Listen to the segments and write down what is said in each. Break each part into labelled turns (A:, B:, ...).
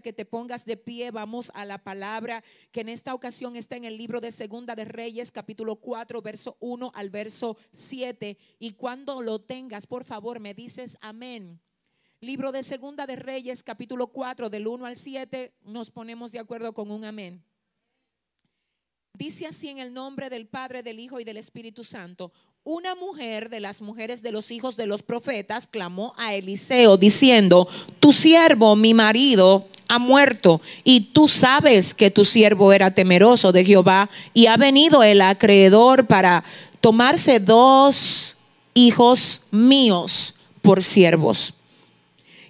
A: que te pongas de pie. Vamos a la palabra que en esta ocasión está en el libro de Segunda de Reyes, capítulo 4, verso 1 al verso 7. Y cuando lo tengas, por favor, me dices amén. Libro de Segunda de Reyes, capítulo 4, del 1 al 7, nos ponemos de acuerdo con un amén. Dice así en el nombre del Padre, del Hijo y del Espíritu Santo. Una mujer de las mujeres de los hijos de los profetas clamó a Eliseo diciendo, tu siervo, mi marido, ha muerto y tú sabes que tu siervo era temeroso de Jehová y ha venido el acreedor para tomarse dos hijos míos por siervos.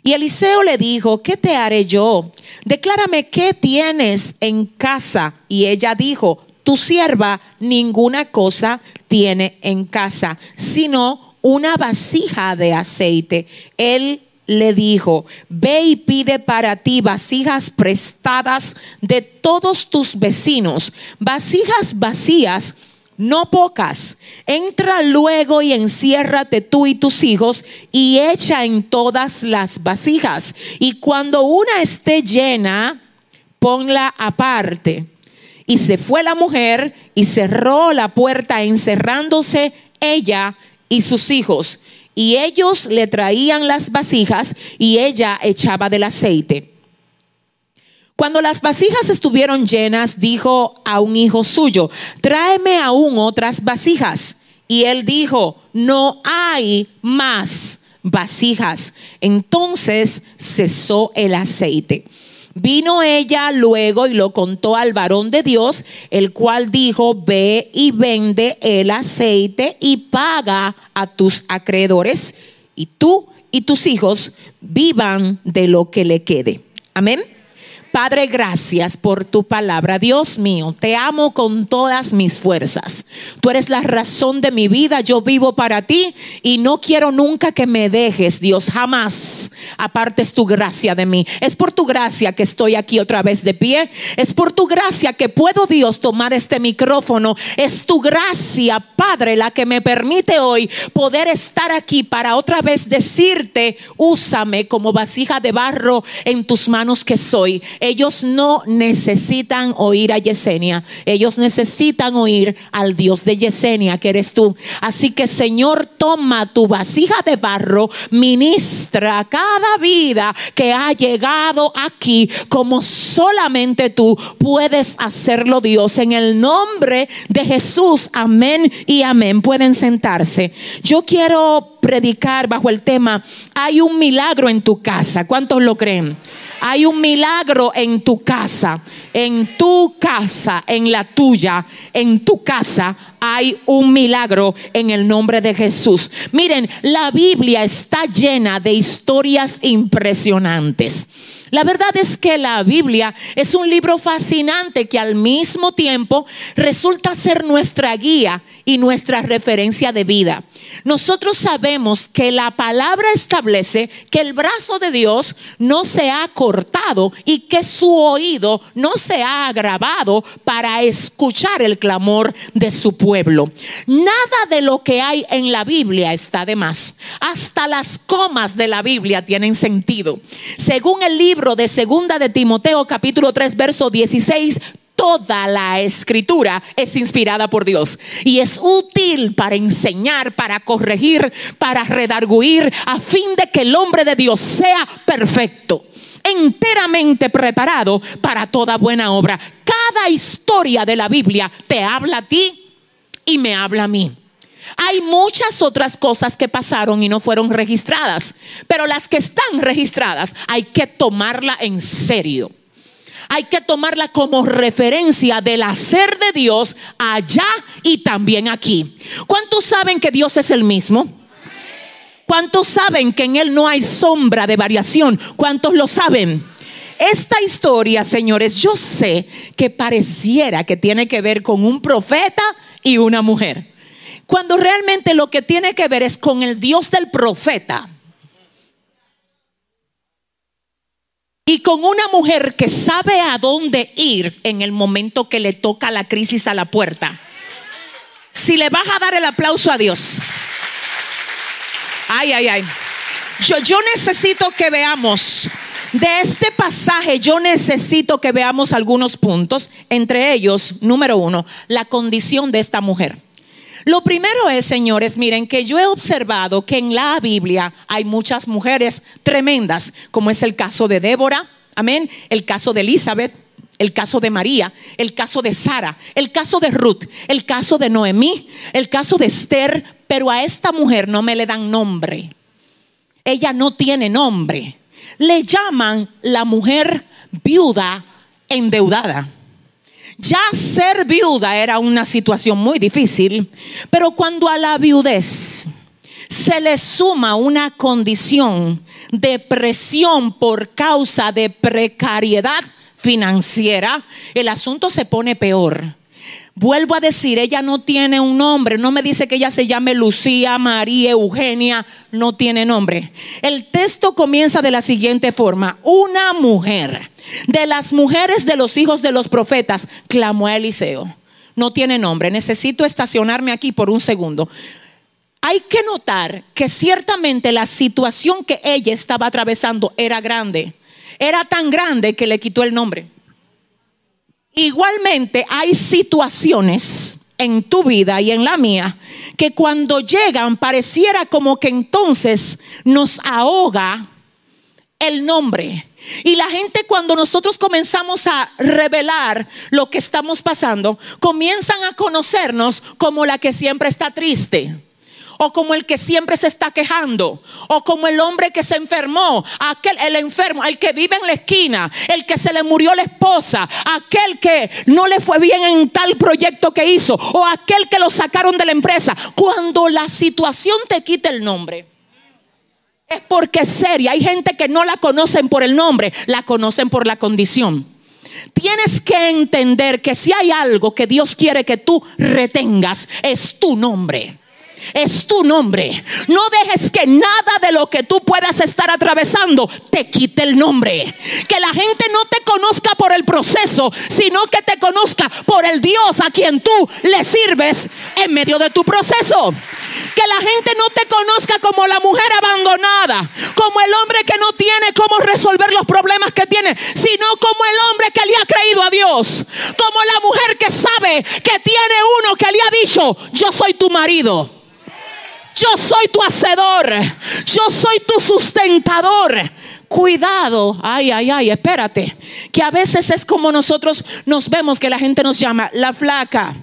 A: Y Eliseo le dijo, ¿qué te haré yo? Declárame qué tienes en casa. Y ella dijo, tu sierva ninguna cosa tiene en casa, sino una vasija de aceite. Él le dijo, ve y pide para ti vasijas prestadas de todos tus vecinos, vasijas vacías, no pocas. Entra luego y enciérrate tú y tus hijos y echa en todas las vasijas. Y cuando una esté llena, ponla aparte y se fue la mujer y cerró la puerta encerrándose ella y sus hijos. Y ellos le traían las vasijas y ella echaba del aceite. Cuando las vasijas estuvieron llenas, dijo a un hijo suyo, tráeme aún otras vasijas. Y él dijo, no hay más vasijas. Entonces cesó el aceite. Vino ella luego y lo contó al varón de Dios, el cual dijo, ve y vende el aceite y paga a tus acreedores y tú y tus hijos vivan de lo que le quede. Amén. Padre, gracias por tu palabra. Dios mío, te amo con todas mis fuerzas. Tú eres la razón de mi vida. Yo vivo para ti y no quiero nunca que me dejes, Dios. Jamás apartes tu gracia de mí. Es por tu gracia que estoy aquí otra vez de pie. Es por tu gracia que puedo, Dios, tomar este micrófono. Es tu gracia, Padre, la que me permite hoy poder estar aquí para otra vez decirte, úsame como vasija de barro en tus manos que soy ellos no necesitan oír a Yesenia, ellos necesitan oír al Dios de Yesenia, que eres tú. Así que Señor, toma tu vasija de barro, ministra cada vida que ha llegado aquí como solamente tú puedes hacerlo, Dios. En el nombre de Jesús, amén y amén. Pueden sentarse. Yo quiero predicar bajo el tema, hay un milagro en tu casa. ¿Cuántos lo creen? Hay un milagro en tu casa, en tu casa, en la tuya, en tu casa. Hay un milagro en el nombre de Jesús. Miren, la Biblia está llena de historias impresionantes. La verdad es que la Biblia es un libro fascinante que al mismo tiempo resulta ser nuestra guía y nuestra referencia de vida. Nosotros sabemos que la palabra establece que el brazo de Dios no se ha cortado y que su oído no se ha agravado para escuchar el clamor de su pueblo. Nada de lo que hay en la Biblia está de más. Hasta las comas de la Biblia tienen sentido. Según el libro de Segunda de Timoteo capítulo 3 verso 16, toda la escritura es inspirada por Dios y es útil para enseñar, para corregir, para redarguir, a fin de que el hombre de Dios sea perfecto enteramente preparado para toda buena obra. Cada historia de la Biblia te habla a ti y me habla a mí. Hay muchas otras cosas que pasaron y no fueron registradas, pero las que están registradas hay que tomarla en serio hay que tomarla como referencia del hacer de Dios allá y también aquí. ¿Cuántos saben que Dios es el mismo? ¿Cuántos saben que en Él no hay sombra de variación? ¿Cuántos lo saben? Esta historia, señores, yo sé que pareciera que tiene que ver con un profeta y una mujer. Cuando realmente lo que tiene que ver es con el Dios del profeta Y con una mujer que sabe a dónde ir en el momento que le toca la crisis a la puerta. Si le vas a dar el aplauso a Dios. Ay, ay, ay. Yo, yo necesito que veamos De este pasaje yo necesito que veamos algunos puntos, entre ellos, número uno, la condición de esta mujer. Lo primero es, señores, miren que yo he observado que en la Biblia hay muchas mujeres tremendas, como es el caso de Débora, amén, el caso de Elizabeth, el caso de María, el caso de Sara, el caso de Ruth, el caso de Noemí, el caso de Esther, pero a esta mujer no me le dan nombre. Ella no tiene nombre. Le llaman la mujer viuda endeudada. Ya ser viuda era una situación muy difícil, pero cuando a la viudez se le suma una condición de presión por causa de precariedad financiera, el asunto se pone peor. Vuelvo a decir, ella no tiene un nombre, no me dice que ella se llame Lucía, María, Eugenia, no tiene nombre. El texto comienza de la siguiente forma, una mujer de las mujeres de los hijos de los profetas clamó a Eliseo. No tiene nombre, necesito estacionarme aquí por un segundo. Hay que notar que ciertamente la situación que ella estaba atravesando era grande. Era tan grande que le quitó el nombre. Igualmente hay situaciones en tu vida y en la mía que cuando llegan pareciera como que entonces nos ahoga el nombre. Y la gente cuando nosotros comenzamos a revelar lo que estamos pasando, comienzan a conocernos como la que siempre está triste o como el que siempre se está quejando, o como el hombre que se enfermó, aquel, el enfermo, el que vive en la esquina, el que se le murió la esposa, aquel que no le fue bien en tal proyecto que hizo, o aquel que lo sacaron de la empresa. Cuando la situación te quita el nombre. Es porque es seria. Hay gente que no la conocen por el nombre, la conocen por la condición. Tienes que entender que si hay algo que Dios quiere que tú retengas, es tu nombre es tu nombre. No dejes que nada de lo que tú puedas estar atravesando te quite el nombre. Que la gente no te conozca por el proceso, sino que te conozca por el Dios a quien tú le sirves en medio de tu proceso. Que la gente no te conozca como la mujer abandonada, como el hombre que no tiene cómo resolver los problemas que tiene, sino como el hombre que le ha creído a Dios, como la mujer que sabe que tiene uno que le ha dicho, yo soy tu marido. Yo soy tu hacedor. Yo soy tu sustentador. Cuidado, ay, ay, ay, espérate. Que a veces es como nosotros nos vemos que la gente nos llama la flaca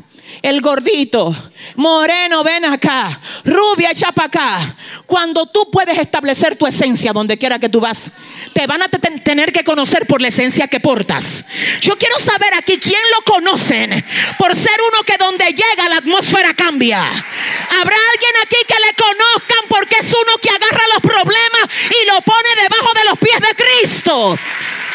A: el gordito, moreno, ven acá, rubia, echa para acá. Cuando tú puedes establecer tu esencia donde quiera que tú vas, te van a tener que conocer por la esencia que portas. Yo quiero saber aquí quién lo conocen por ser uno que donde llega la atmósfera cambia. Habrá alguien aquí que le conozcan porque es uno que agarra los problemas y lo pone debajo de los pies de Cristo.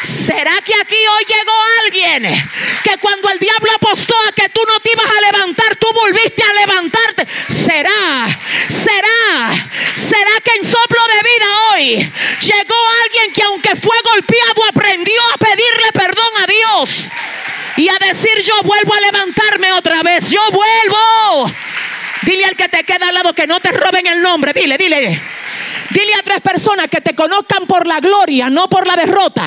A: ¿Será que aquí hoy llegó alguien que cuando el diablo apostó a que tú no te ibas a levantar, tú volviste a levantarte? ¿Será? ¿Será? ¿Será que en soplo de vida hoy llegó alguien que aunque fue golpeado aprendió a pedirle perdón a Dios? Y a decir yo vuelvo a levantarme otra vez, yo vuelvo. Dile al que te queda al lado que no te roben el nombre, dile, dile. Dile a tres personas que te conozcan por la gloria, no por la derrota.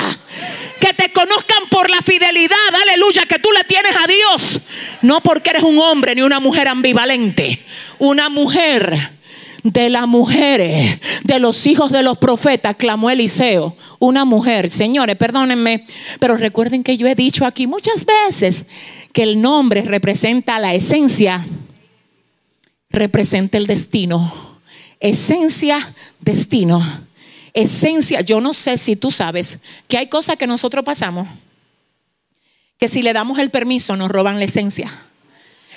A: Que te conozcan por la fidelidad, aleluya, que tú le tienes a Dios. No porque eres un hombre ni una mujer ambivalente. Una mujer de las mujeres, de los hijos de los profetas, clamó Eliseo. Una mujer, señores, perdónenme, pero recuerden que yo he dicho aquí muchas veces que el nombre representa la esencia, representa el destino esencia, destino. Esencia, yo no sé si tú sabes que hay cosas que nosotros pasamos que si le damos el permiso nos roban la esencia.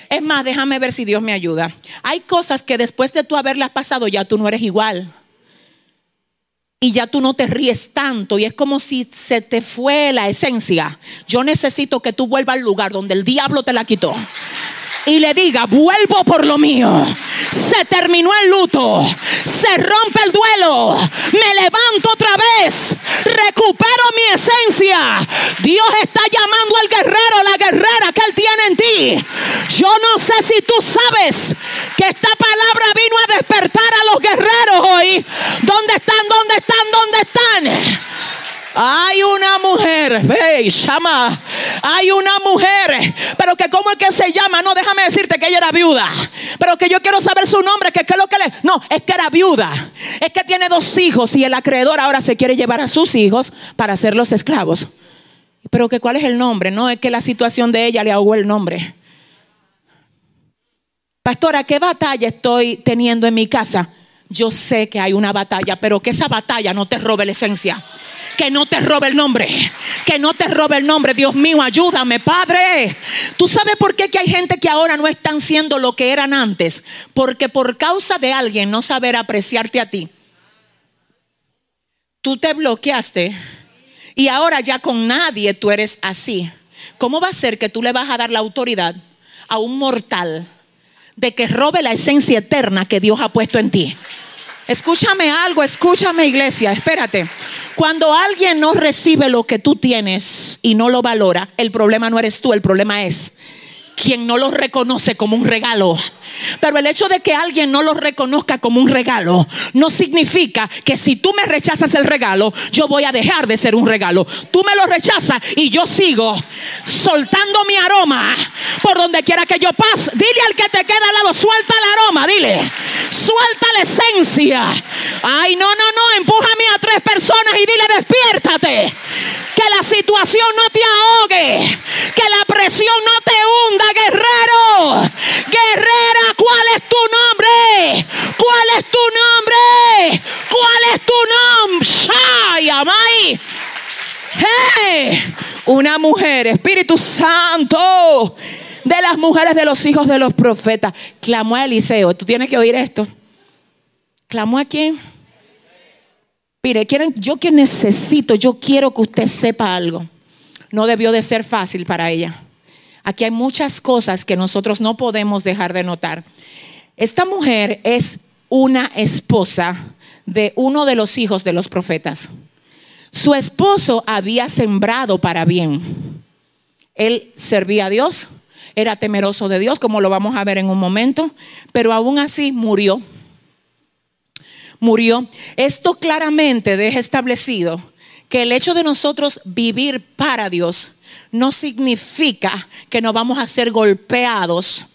A: Es más, déjame ver si Dios me ayuda. Hay cosas que después de tú haberlas pasado ya tú no eres igual. Y ya tú no te ríes tanto y es como si se te fue la esencia. Yo necesito que tú vuelvas al lugar donde el diablo te la quitó y le diga, vuelvo por lo mío. Se terminó el luto, se rompe el duelo, me levanto otra vez, recupero mi esencia. Dios está llamando al guerrero, la guerrera que Él tiene en ti. Yo no sé si tú sabes que esta palabra vino a despertar a los guerreros hoy. ¿Dónde están? ¿Dónde están? ¿Dónde están? Ay, Hey, llama. Hay una mujer, pero que cómo es que se llama. No, déjame decirte que ella era viuda. Pero que yo quiero saber su nombre, que qué es lo que le. No, es que era viuda. Es que tiene dos hijos y el acreedor ahora se quiere llevar a sus hijos para hacerlos esclavos. Pero que cuál es el nombre, no es que la situación de ella le ahogó el nombre. Pastora, ¿qué batalla estoy teniendo en mi casa? Yo sé que hay una batalla, pero que esa batalla no te robe la esencia. Que no te robe el nombre. Que no te robe el nombre. Dios mío, ayúdame, Padre. ¿Tú sabes por qué que hay gente que ahora no están siendo lo que eran antes? Porque por causa de alguien no saber apreciarte a ti, tú te bloqueaste y ahora ya con nadie tú eres así. ¿Cómo va a ser que tú le vas a dar la autoridad a un mortal? de que robe la esencia eterna que Dios ha puesto en ti. Escúchame algo, escúchame iglesia, espérate. Cuando alguien no recibe lo que tú tienes y no lo valora, el problema no eres tú, el problema es quien no lo reconoce como un regalo. Pero el hecho de que alguien no lo reconozca como un regalo no significa que si tú me rechazas el regalo, yo voy a dejar de ser un regalo. Tú me lo rechazas y yo sigo soltando mi aroma por donde quiera que yo pase. Dile al que te queda al lado, suelta el aroma, dile. Suelta la esencia. Ay, no, no, no, empújame a tres personas y dile, despiértate. Que la situación no te ahogue. Que la presión no te hunda, guerrero. Guerrera, ¿cuál es tu nombre? ¿Cuál es tu nombre? ¿Cuál es tu nombre? Amai. Hey, una mujer, Espíritu Santo, de las mujeres de los hijos de los profetas, clamó a Eliseo. Tú tienes que oír esto. ¿Clamó a quién? Mire, quieren, yo que necesito, yo quiero que usted sepa algo. No debió de ser fácil para ella. Aquí hay muchas cosas que nosotros no podemos dejar de notar. Esta mujer es una esposa de uno de los hijos de los profetas. Su esposo había sembrado para bien. Él servía a Dios, era temeroso de Dios, como lo vamos a ver en un momento, pero aún así murió murió. Esto claramente deja establecido que el hecho de nosotros vivir para Dios no significa que no vamos a ser golpeados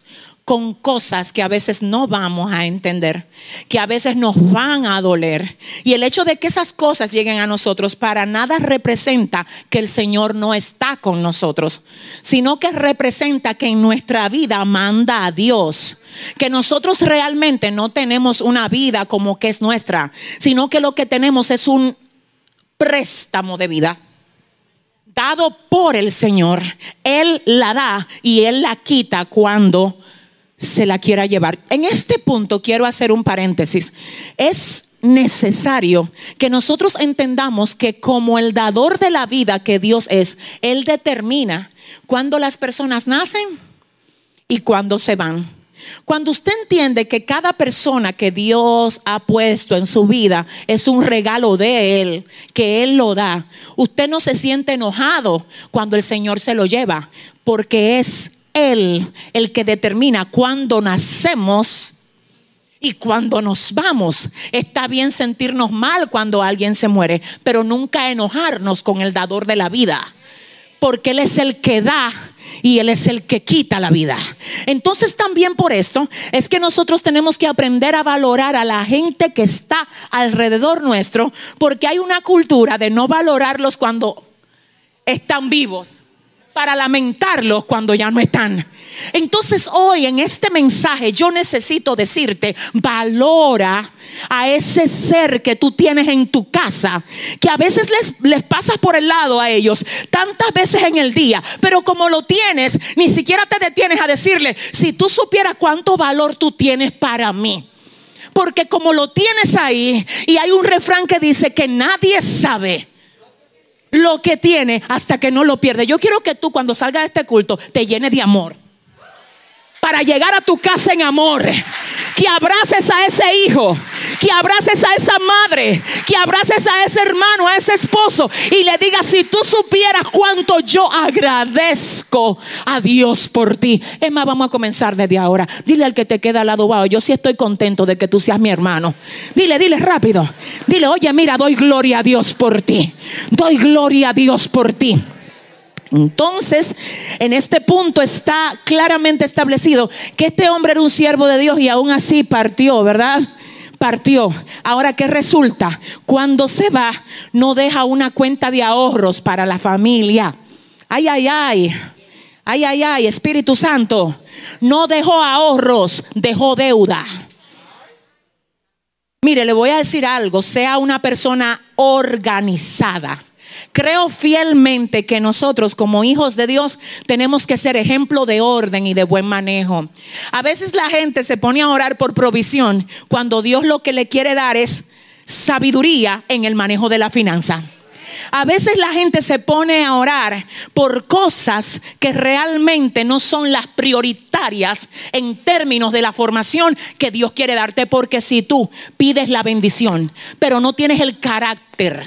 A: con cosas que a veces no vamos a entender, que a veces nos van a doler. Y el hecho de que esas cosas lleguen a nosotros para nada representa que el Señor no está con nosotros, sino que representa que en nuestra vida manda a Dios, que nosotros realmente no tenemos una vida como que es nuestra, sino que lo que tenemos es un préstamo de vida dado por el Señor. Él la da y Él la quita cuando se la quiera llevar. En este punto quiero hacer un paréntesis. Es necesario que nosotros entendamos que como el dador de la vida que Dios es, Él determina cuándo las personas nacen y cuándo se van. Cuando usted entiende que cada persona que Dios ha puesto en su vida es un regalo de Él, que Él lo da, usted no se siente enojado cuando el Señor se lo lleva, porque es él el que determina cuándo nacemos y cuando nos vamos. Está bien sentirnos mal cuando alguien se muere, pero nunca enojarnos con el dador de la vida, porque Él es el que da y Él es el que quita la vida. Entonces también por esto es que nosotros tenemos que aprender a valorar a la gente que está alrededor nuestro, porque hay una cultura de no valorarlos cuando están vivos para lamentarlos cuando ya no están. Entonces hoy en este mensaje yo necesito decirte, valora a ese ser que tú tienes en tu casa, que a veces les, les pasas por el lado a ellos tantas veces en el día, pero como lo tienes, ni siquiera te detienes a decirle, si tú supieras cuánto valor tú tienes para mí. Porque como lo tienes ahí, y hay un refrán que dice que nadie sabe lo que tiene hasta que no lo pierde. Yo quiero que tú cuando salgas de este culto te llenes de amor. Para llegar a tu casa en amor. Que abraces a ese hijo. Que abraces a esa madre. Que abraces a ese hermano, a ese esposo. Y le digas, si tú supieras cuánto yo agradezco a Dios por ti. Es más, vamos a comenzar desde ahora. Dile al que te queda al lado, wow, yo sí estoy contento de que tú seas mi hermano. Dile, dile rápido. Dile, oye, mira, doy gloria a Dios por ti. Doy gloria a Dios por ti. Entonces, en este punto está claramente establecido que este hombre era un siervo de Dios y aún así partió, ¿verdad? partió. Ahora, ¿qué resulta? Cuando se va, no deja una cuenta de ahorros para la familia. Ay, ay, ay. Ay, ay, ay, Espíritu Santo. No dejó ahorros, dejó deuda. Mire, le voy a decir algo, sea una persona organizada. Creo fielmente que nosotros como hijos de Dios tenemos que ser ejemplo de orden y de buen manejo. A veces la gente se pone a orar por provisión cuando Dios lo que le quiere dar es sabiduría en el manejo de la finanza. A veces la gente se pone a orar por cosas que realmente no son las prioritarias en términos de la formación que Dios quiere darte. Porque si tú pides la bendición, pero no tienes el carácter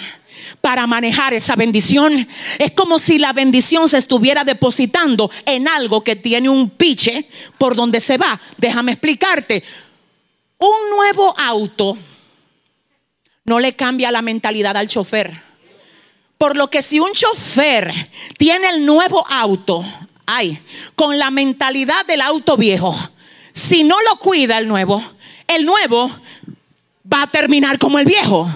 A: para manejar esa bendición. Es como si la bendición se estuviera depositando en algo que tiene un piche por donde se va. Déjame explicarte. Un nuevo auto no le cambia la mentalidad al chofer. Por lo que si un chofer tiene el nuevo auto, ay, con la mentalidad del auto viejo, si no lo cuida el nuevo, el nuevo va a terminar como el viejo.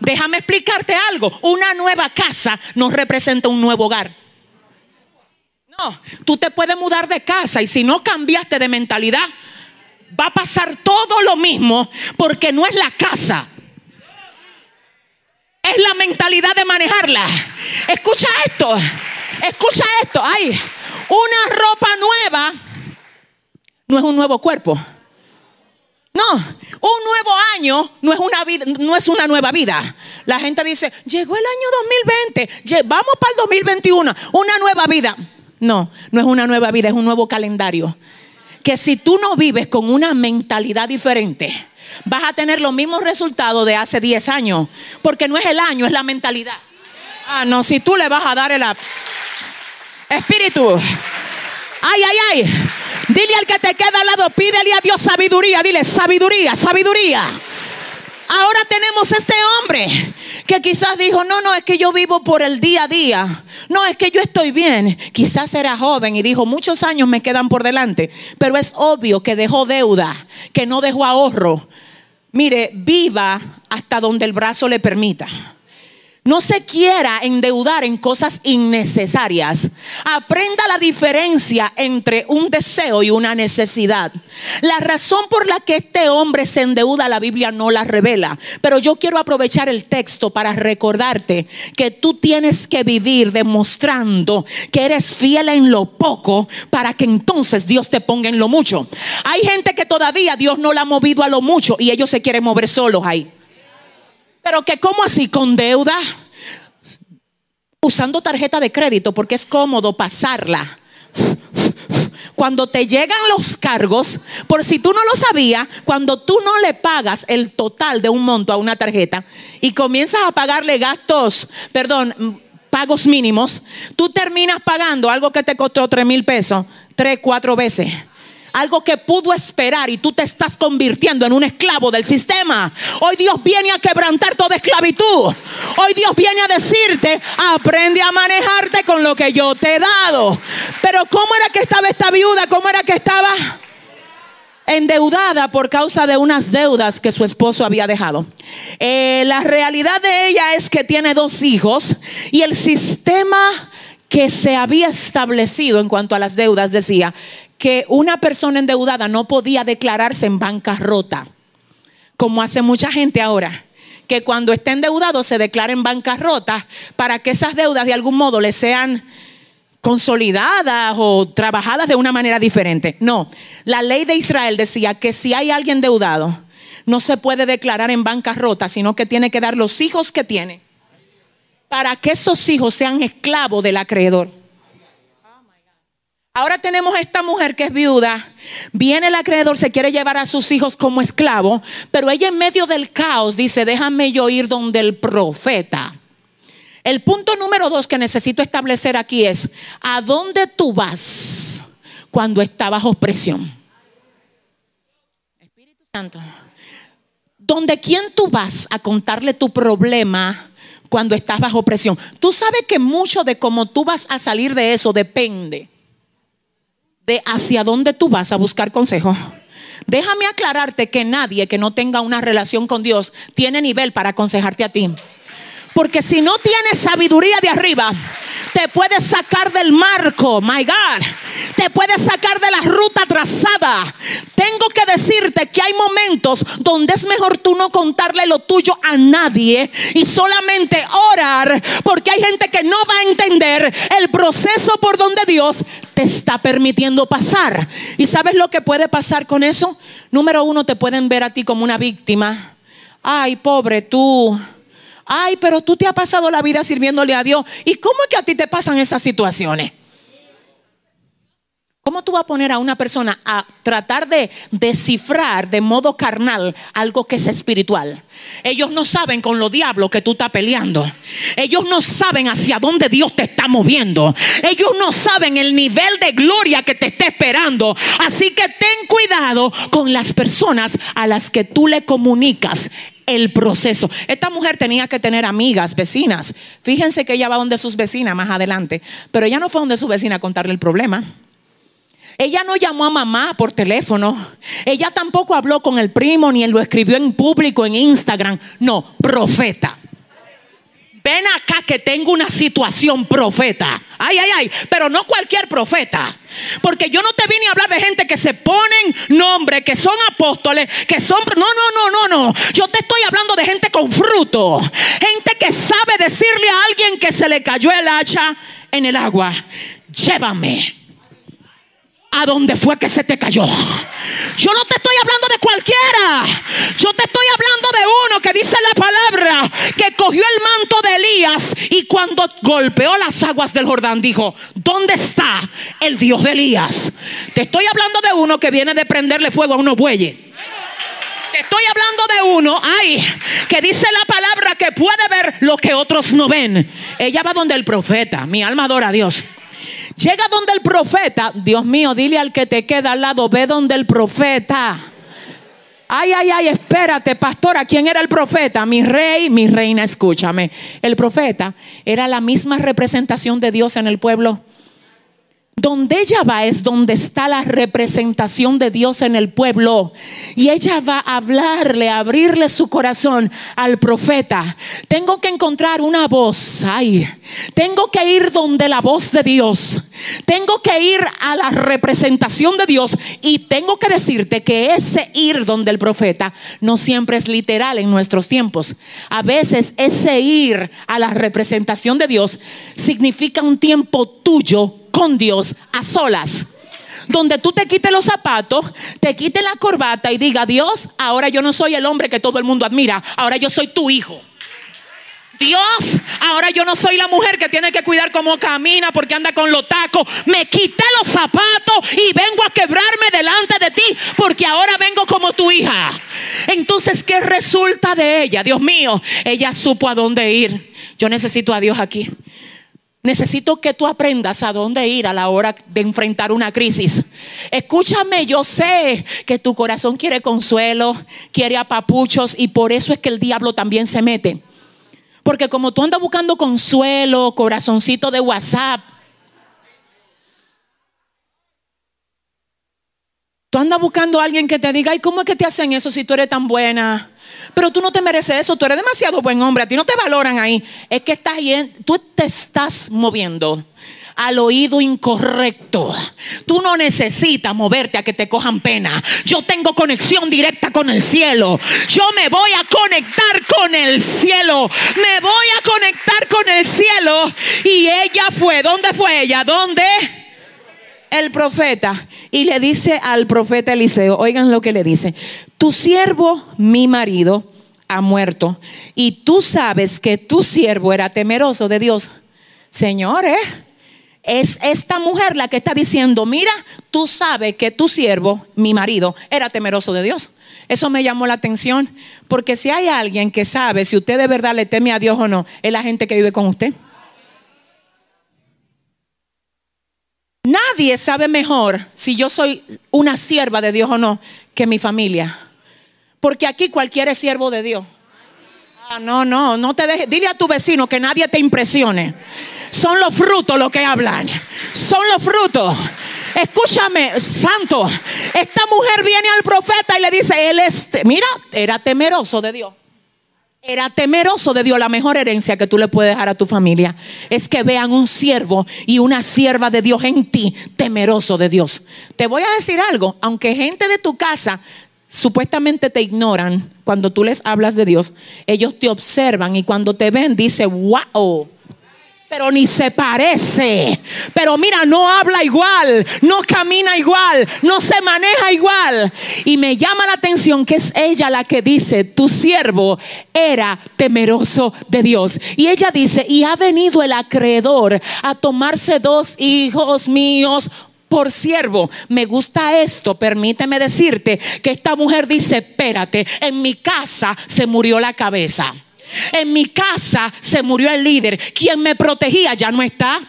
A: Déjame explicarte algo. Una nueva casa no representa un nuevo hogar. No, tú te puedes mudar de casa y si no cambiaste de mentalidad, va a pasar todo lo mismo porque no es la casa, es la mentalidad de manejarla. Escucha esto, escucha esto. Ay, una ropa nueva no es un nuevo cuerpo. No, un nuevo año no es una vida, no es una nueva vida. La gente dice, llegó el año 2020, vamos para el 2021, una nueva vida. No, no es una nueva vida, es un nuevo calendario. Que si tú no vives con una mentalidad diferente, vas a tener los mismos resultados de hace 10 años. Porque no es el año, es la mentalidad. Ah, no, si tú le vas a dar el espíritu. Ay, ay, ay. Dile al que te queda al lado, pídele a Dios sabiduría. Dile, sabiduría, sabiduría. Ahora tenemos este hombre que quizás dijo, no, no, es que yo vivo por el día a día. No, es que yo estoy bien. Quizás era joven y dijo, muchos años me quedan por delante. Pero es obvio que dejó deuda, que no dejó ahorro, Mire, viva hasta donde el brazo le permita. No se quiera endeudar en cosas innecesarias. Aprenda la diferencia entre un deseo y una necesidad. La razón por la que este hombre se endeuda, la Biblia no la revela. Pero yo quiero aprovechar el texto para recordarte que tú tienes que vivir demostrando que eres fiel en lo poco para que entonces Dios te ponga en lo mucho. Hay gente que todavía Dios no la ha movido a lo mucho y ellos se quieren mover solos ahí. Pero que como así con deuda, usando tarjeta de crédito porque es cómodo pasarla. Cuando te llegan los cargos, por si tú no lo sabías, cuando tú no le pagas el total de un monto a una tarjeta y comienzas a pagarle gastos, perdón, pagos mínimos, tú terminas pagando algo que te costó tres mil pesos, tres, cuatro veces algo que pudo esperar y tú te estás convirtiendo en un esclavo del sistema. Hoy Dios viene a quebrantar toda esclavitud. Hoy Dios viene a decirte, aprende a manejarte con lo que yo te he dado. Pero ¿cómo era que estaba esta viuda? ¿Cómo era que estaba? endeudada por causa de unas deudas que su esposo había dejado. Eh, la realidad de ella es que tiene dos hijos y el sistema que se había establecido en cuanto a las deudas decía que una persona endeudada no podía declararse en bancarrota, como hace mucha gente ahora, que cuando esté endeudado se declara en bancarrota para que esas deudas de algún modo le sean consolidadas o trabajadas de una manera diferente. No, la ley de Israel decía que si hay alguien endeudado, no se puede declarar en bancarrota, sino que tiene que dar los hijos que tiene para que esos hijos sean esclavos del acreedor. Ahora tenemos esta mujer que es viuda. Viene el acreedor, se quiere llevar a sus hijos como esclavo, pero ella en medio del caos dice, déjame yo ir donde el profeta. El punto número dos que necesito establecer aquí es, ¿a dónde tú vas cuando estás bajo presión? Espíritu Santo. donde quién tú vas a contarle tu problema cuando estás bajo presión. Tú sabes que mucho de cómo tú vas a salir de eso depende de hacia dónde tú vas a buscar consejo. Déjame aclararte que nadie que no tenga una relación con Dios tiene nivel para aconsejarte a ti. Porque si no tienes sabiduría de arriba, te puede sacar del marco, my God. Te puede sacar de la ruta trazada. Tengo que decirte que hay momentos donde es mejor tú no contarle lo tuyo a nadie y solamente orar, porque hay gente que no va a entender el proceso por donde Dios te está permitiendo pasar. ¿Y sabes lo que puede pasar con eso? Número uno, te pueden ver a ti como una víctima. Ay, pobre tú ay, pero tú te has pasado la vida sirviéndole a Dios. ¿Y cómo es que a ti te pasan esas situaciones? ¿Cómo tú vas a poner a una persona a tratar de descifrar de modo carnal algo que es espiritual? Ellos no saben con los diablos que tú estás peleando. Ellos no saben hacia dónde Dios te está moviendo. Ellos no saben el nivel de gloria que te está esperando. Así que ten cuidado con las personas a las que tú le comunicas el proceso. Esta mujer tenía que tener amigas, vecinas. Fíjense que ella va donde sus vecinas más adelante, pero ella no fue donde su vecina a contarle el problema. Ella no llamó a mamá por teléfono. Ella tampoco habló con el primo ni lo escribió en público en Instagram. No, profeta. Que tengo una situación profeta. Ay, ay, ay. Pero no cualquier profeta. Porque yo no te vine a hablar de gente que se ponen nombre, que son apóstoles, que son... No, no, no, no, no. Yo te estoy hablando de gente con fruto. Gente que sabe decirle a alguien que se le cayó el hacha en el agua. Llévame a dónde fue que se te cayó. Yo no te estoy hablando de cualquiera. Yo te estoy hablando de uno que dice la palabra que cogió el manto de Elías y cuando golpeó las aguas del Jordán dijo, ¿dónde está el Dios de Elías? Te estoy hablando de uno que viene de prenderle fuego a unos bueyes. Estoy hablando de uno, ay, que dice la palabra que puede ver lo que otros no ven. Ella va donde el profeta, mi alma adora a Dios. Llega donde el profeta, Dios mío, dile al que te queda al lado, ve donde el profeta. Ay, ay, ay, espérate, pastora, ¿quién era el profeta? Mi rey, mi reina, escúchame. El profeta era la misma representación de Dios en el pueblo. Donde ella va es donde está la representación de Dios en el pueblo. Y ella va a hablarle, a abrirle su corazón al profeta. Tengo que encontrar una voz. Ay, tengo que ir donde la voz de Dios. Tengo que ir a la representación de Dios. Y tengo que decirte que ese ir donde el profeta no siempre es literal en nuestros tiempos. A veces ese ir a la representación de Dios significa un tiempo tuyo con Dios a solas. Donde tú te quites los zapatos, te quites la corbata y diga, Dios, ahora yo no soy el hombre que todo el mundo admira, ahora yo soy tu hijo. Dios, ahora yo no soy la mujer que tiene que cuidar cómo camina porque anda con los tacos. Me quité los zapatos y vengo a quebrarme delante de ti porque ahora vengo como tu hija. Entonces, ¿qué resulta de ella? Dios mío, ella supo a dónde ir. Yo necesito a Dios aquí. Necesito que tú aprendas a dónde ir a la hora de enfrentar una crisis. Escúchame, yo sé que tu corazón quiere consuelo, quiere apapuchos y por eso es que el diablo también se mete. Porque como tú andas buscando consuelo, corazoncito de WhatsApp, tú andas buscando a alguien que te diga, ¿y cómo es que te hacen eso si tú eres tan buena? Pero tú no te mereces eso, tú eres demasiado buen hombre, a ti no te valoran ahí. Es que estás tú te estás moviendo al oído incorrecto. Tú no necesitas moverte a que te cojan pena. Yo tengo conexión directa con el cielo. Yo me voy a conectar con el cielo. Me voy a conectar con el cielo. Y ella fue, ¿dónde fue ella? ¿Dónde? El profeta. Y le dice al profeta Eliseo, oigan lo que le dice tu siervo, mi marido, ha muerto. Y tú sabes que tu siervo era temeroso de Dios. Señor, ¿eh? es esta mujer la que está diciendo, mira, tú sabes que tu siervo, mi marido, era temeroso de Dios. Eso me llamó la atención, porque si hay alguien que sabe si usted de verdad le teme a Dios o no, es la gente que vive con usted. Nadie sabe mejor si yo soy una sierva de Dios o no que mi familia. Porque aquí cualquiera es siervo de Dios. Ah, no, no, no te dejes. Dile a tu vecino que nadie te impresione. Son los frutos los que hablan. Son los frutos. Escúchame, santo. Esta mujer viene al profeta y le dice, él es, mira, era temeroso de Dios. Era temeroso de Dios. La mejor herencia que tú le puedes dejar a tu familia es que vean un siervo y una sierva de Dios en ti, temeroso de Dios. Te voy a decir algo, aunque gente de tu casa supuestamente te ignoran cuando tú les hablas de Dios, ellos te observan y cuando te ven dice, wow pero ni se parece. Pero mira, no habla igual, no camina igual, no se maneja igual. Y me llama la atención que es ella la que dice, tu siervo era temeroso de Dios. Y ella dice, y ha venido el acreedor a tomarse dos hijos míos por siervo. Me gusta esto, permíteme decirte que esta mujer dice, espérate, en mi casa se murió la cabeza. En mi casa se murió el líder. Quien me protegía ya no está.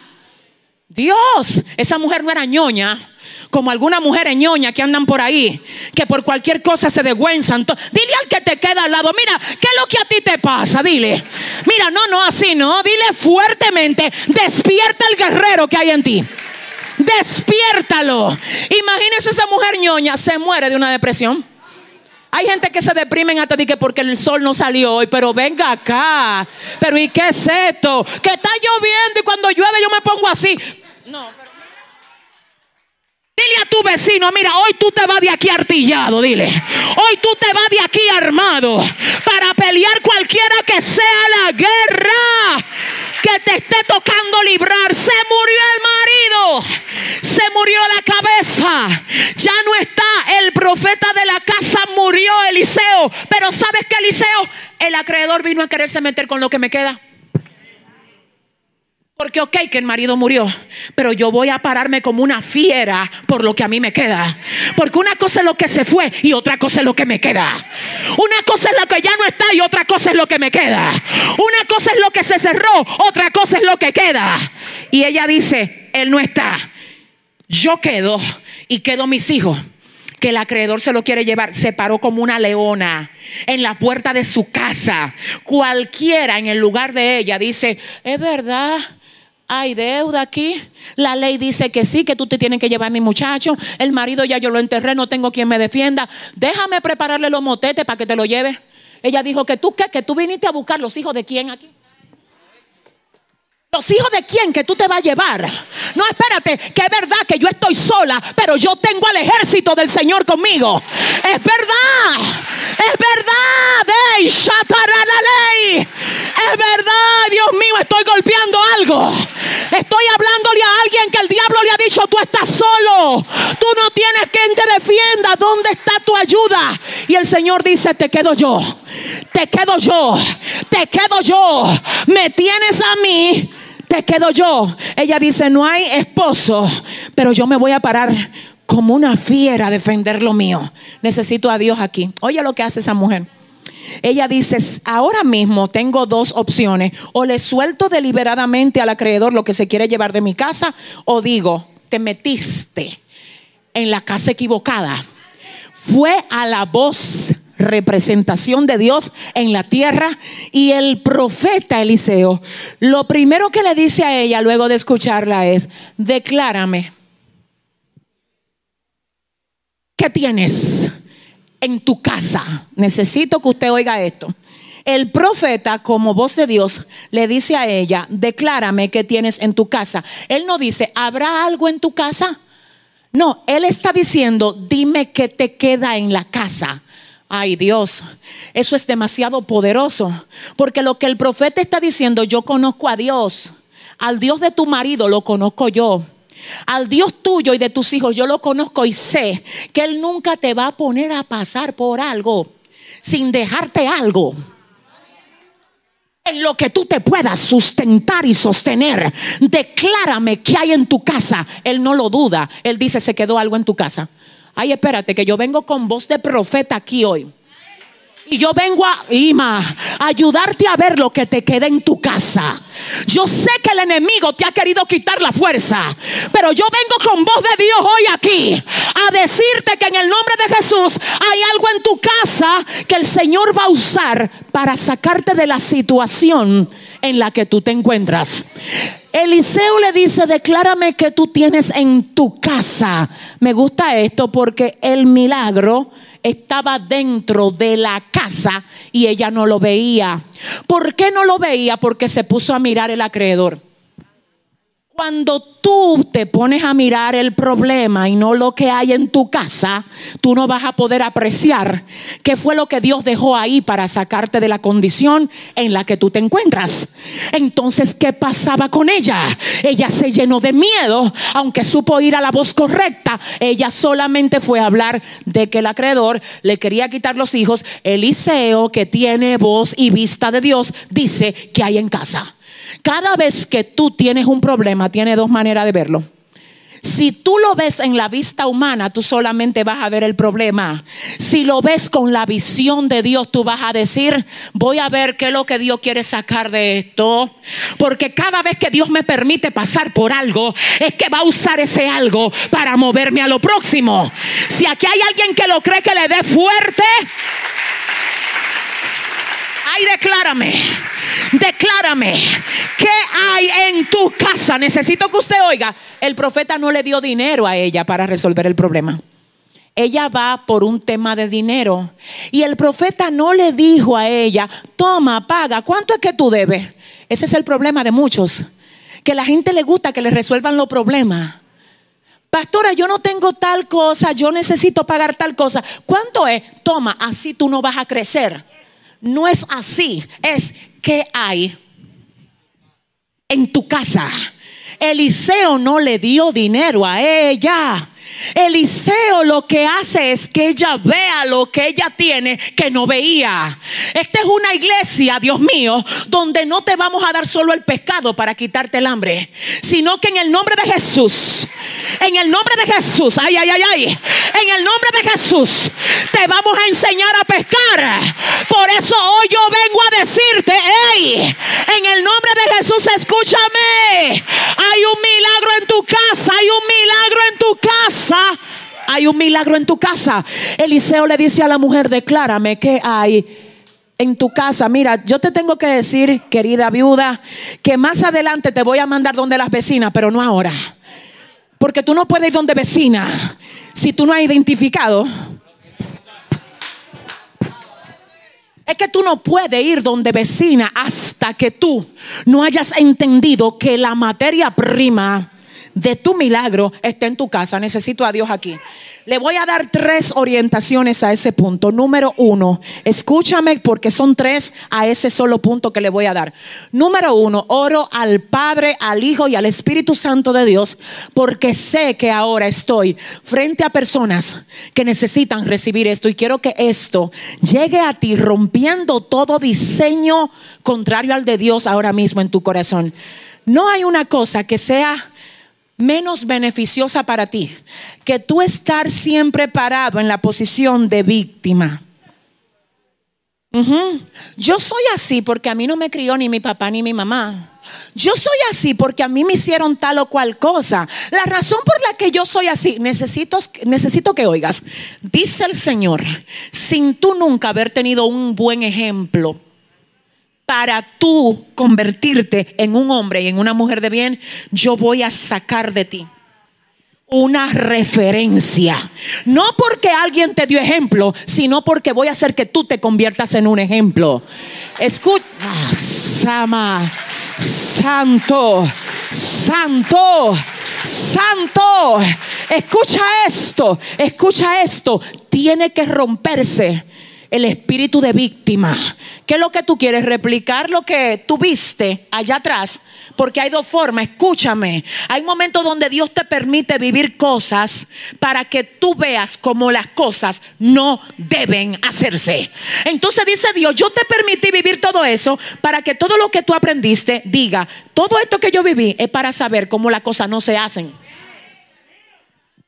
A: Dios, esa mujer no era ñoña. Como algunas mujeres ñoña que andan por ahí, que por cualquier cosa se desgüenzan. Dile al que te queda al lado, mira, ¿qué es lo que a ti te pasa? Dile, mira, no, no, así no. Dile fuertemente, despierta el guerrero que hay en ti. Despiértalo. Imagínese esa mujer ñoña, se muere de una depresión. Hay gente que se deprimen hasta de que porque el sol no salió hoy, pero venga acá. Pero ¿y qué es esto? Que está lloviendo y cuando llueve yo me pongo así. No. Dile a tu vecino, mira, hoy tú te vas de aquí artillado, dile. Hoy tú te vas de aquí armado para pelear cualquiera que sea la guerra que te esté tocando librar. Se murió el marido, se murió la cabeza, ya no está. El profeta de la casa murió, Eliseo. Pero ¿sabes qué, Eliseo? El acreedor vino a quererse meter con lo que me queda. Porque ok que el marido murió, pero yo voy a pararme como una fiera por lo que a mí me queda. Porque una cosa es lo que se fue y otra cosa es lo que me queda. Una cosa es lo que ya no está y otra cosa es lo que me queda. Una cosa es lo que se cerró, otra cosa es lo que queda. Y ella dice, él no está. Yo quedo y quedo mis hijos que el acreedor se lo quiere llevar, se paró como una leona en la puerta de su casa. Cualquiera en el lugar de ella dice, es verdad, hay deuda aquí. La ley dice que sí, que tú te tienes que llevar a mi muchacho. El marido ya yo lo enterré, no tengo quien me defienda. Déjame prepararle los motetes para que te lo lleve. Ella dijo que tú qué, que tú viniste a buscar los hijos de quién aquí. Los hijos de quién que tú te vas a llevar. No, espérate, que es verdad que yo estoy sola, pero yo tengo al ejército del Señor conmigo. Es verdad, es verdad. Ey, la ley. Es verdad, Dios mío, estoy golpeando algo. Estoy hablándole a alguien que el diablo le ha dicho, tú estás solo. Tú no tienes quien te defienda. ¿Dónde está tu ayuda? Y el Señor dice, te quedo yo. Te quedo yo. Te quedo yo. Me tienes a mí te quedo yo. Ella dice, no hay esposo, pero yo me voy a parar como una fiera a defender lo mío. Necesito a Dios aquí. Oye lo que hace esa mujer. Ella dice, ahora mismo tengo dos opciones. O le suelto deliberadamente al acreedor lo que se quiere llevar de mi casa, o digo, te metiste en la casa equivocada. Fue a la voz representación de Dios en la tierra. Y el profeta Eliseo, lo primero que le dice a ella luego de escucharla es, declárame, ¿qué tienes en tu casa? Necesito que usted oiga esto. El profeta, como voz de Dios, le dice a ella, declárame qué tienes en tu casa. Él no dice, ¿habrá algo en tu casa? No, él está diciendo, dime qué te queda en la casa. Ay Dios, eso es demasiado poderoso, porque lo que el profeta está diciendo, yo conozco a Dios, al Dios de tu marido lo conozco yo. Al Dios tuyo y de tus hijos yo lo conozco y sé que Él nunca te va a poner a pasar por algo sin dejarte algo en lo que tú te puedas sustentar y sostener. Declárame qué hay en tu casa. Él no lo duda. Él dice, se quedó algo en tu casa. Ay, espérate, que yo vengo con voz de profeta aquí hoy.
B: Y yo vengo a Ima, ayudarte a ver lo que te queda en tu casa. Yo sé que el enemigo te ha querido quitar la fuerza, pero yo vengo con voz de Dios hoy aquí a decirte que en el nombre de Jesús hay algo en tu casa que el Señor va a usar para sacarte de la situación en la que tú te encuentras. Eliseo le dice, declárame que tú tienes en tu casa. Me gusta esto porque el milagro estaba dentro de la casa y ella no lo veía. ¿Por qué no lo veía? Porque se puso a mirar el acreedor. Cuando tú te pones a mirar el problema y no lo que hay en tu casa, tú no vas a poder apreciar qué fue lo que Dios dejó ahí para sacarte de la condición en la que tú te encuentras. Entonces, ¿qué pasaba con ella? Ella se llenó de miedo, aunque supo ir a la voz correcta. Ella solamente fue a hablar de que el acreedor le quería quitar los hijos. Eliseo, que tiene voz y vista de Dios, dice que hay en casa. Cada vez que tú tienes un problema, tiene dos maneras de verlo. Si tú lo ves en la vista humana, tú solamente vas a ver el problema. Si lo ves con la visión de Dios, tú vas a decir, voy a ver qué es lo que Dios quiere sacar de esto. Porque cada vez que Dios me permite pasar por algo, es que va a usar ese algo para moverme a lo próximo. Si aquí hay alguien que lo cree que le dé fuerte, ay, declárame. Declárame, ¿qué hay en tu casa? Necesito que usted oiga, el profeta no le dio dinero a ella para resolver el problema. Ella va por un tema de dinero. Y el profeta no le dijo a ella, toma, paga, ¿cuánto es que tú debes? Ese es el problema de muchos. Que la gente le gusta que le resuelvan los problemas. Pastora, yo no tengo tal cosa, yo necesito pagar tal cosa. ¿Cuánto es? Toma, así tú no vas a crecer. No es así, es que hay en tu casa. Eliseo no le dio dinero a ella. Eliseo lo que hace es que ella vea lo que ella tiene que no veía. Esta es una iglesia, Dios mío, donde no te vamos a dar solo el pescado para quitarte el hambre, sino que en el nombre de Jesús, en el nombre de Jesús, ay, ay, ay, ay, en el nombre de Jesús, te vamos a enseñar a pescar. Por eso hoy yo vengo a decirte, hey, en el nombre de Jesús, escúchame. Hay un milagro en tu casa, hay un milagro en tu casa hay un milagro en tu casa. Eliseo le dice a la mujer, declárame que hay en tu casa. Mira, yo te tengo que decir, querida viuda, que más adelante te voy a mandar donde las vecinas, pero no ahora. Porque tú no puedes ir donde vecina si tú no has identificado. Es que tú no puedes ir donde vecina hasta que tú no hayas entendido que la materia prima de tu milagro está en tu casa. Necesito a Dios aquí. Le voy a dar tres orientaciones a ese punto. Número uno, escúchame porque son tres a ese solo punto que le voy a dar. Número uno, oro al Padre, al Hijo y al Espíritu Santo de Dios porque sé que ahora estoy frente a personas que necesitan recibir esto y quiero que esto llegue a ti rompiendo todo diseño contrario al de Dios ahora mismo en tu corazón. No hay una cosa que sea menos beneficiosa para ti que tú estar siempre parado en la posición de víctima. Yo soy así porque a mí no me crió ni mi papá ni mi mamá. Yo soy así porque a mí me hicieron tal o cual cosa. La razón por la que yo soy así, necesito, necesito que oigas, dice el Señor, sin tú nunca haber tenido un buen ejemplo para tú convertirte en un hombre y en una mujer de bien, yo voy a sacar de ti una referencia. No porque alguien te dio ejemplo, sino porque voy a hacer que tú te conviertas en un ejemplo. Escucha, ah, Sama, Santo, Santo, Santo. Escucha esto, escucha esto. Tiene que romperse el espíritu de víctima. ¿Qué es lo que tú quieres? Replicar lo que tú viste allá atrás. Porque hay dos formas, escúchame. Hay momentos donde Dios te permite vivir cosas para que tú veas cómo las cosas no deben hacerse. Entonces dice Dios, yo te permití vivir todo eso para que todo lo que tú aprendiste diga, todo esto que yo viví es para saber cómo las cosas no se hacen.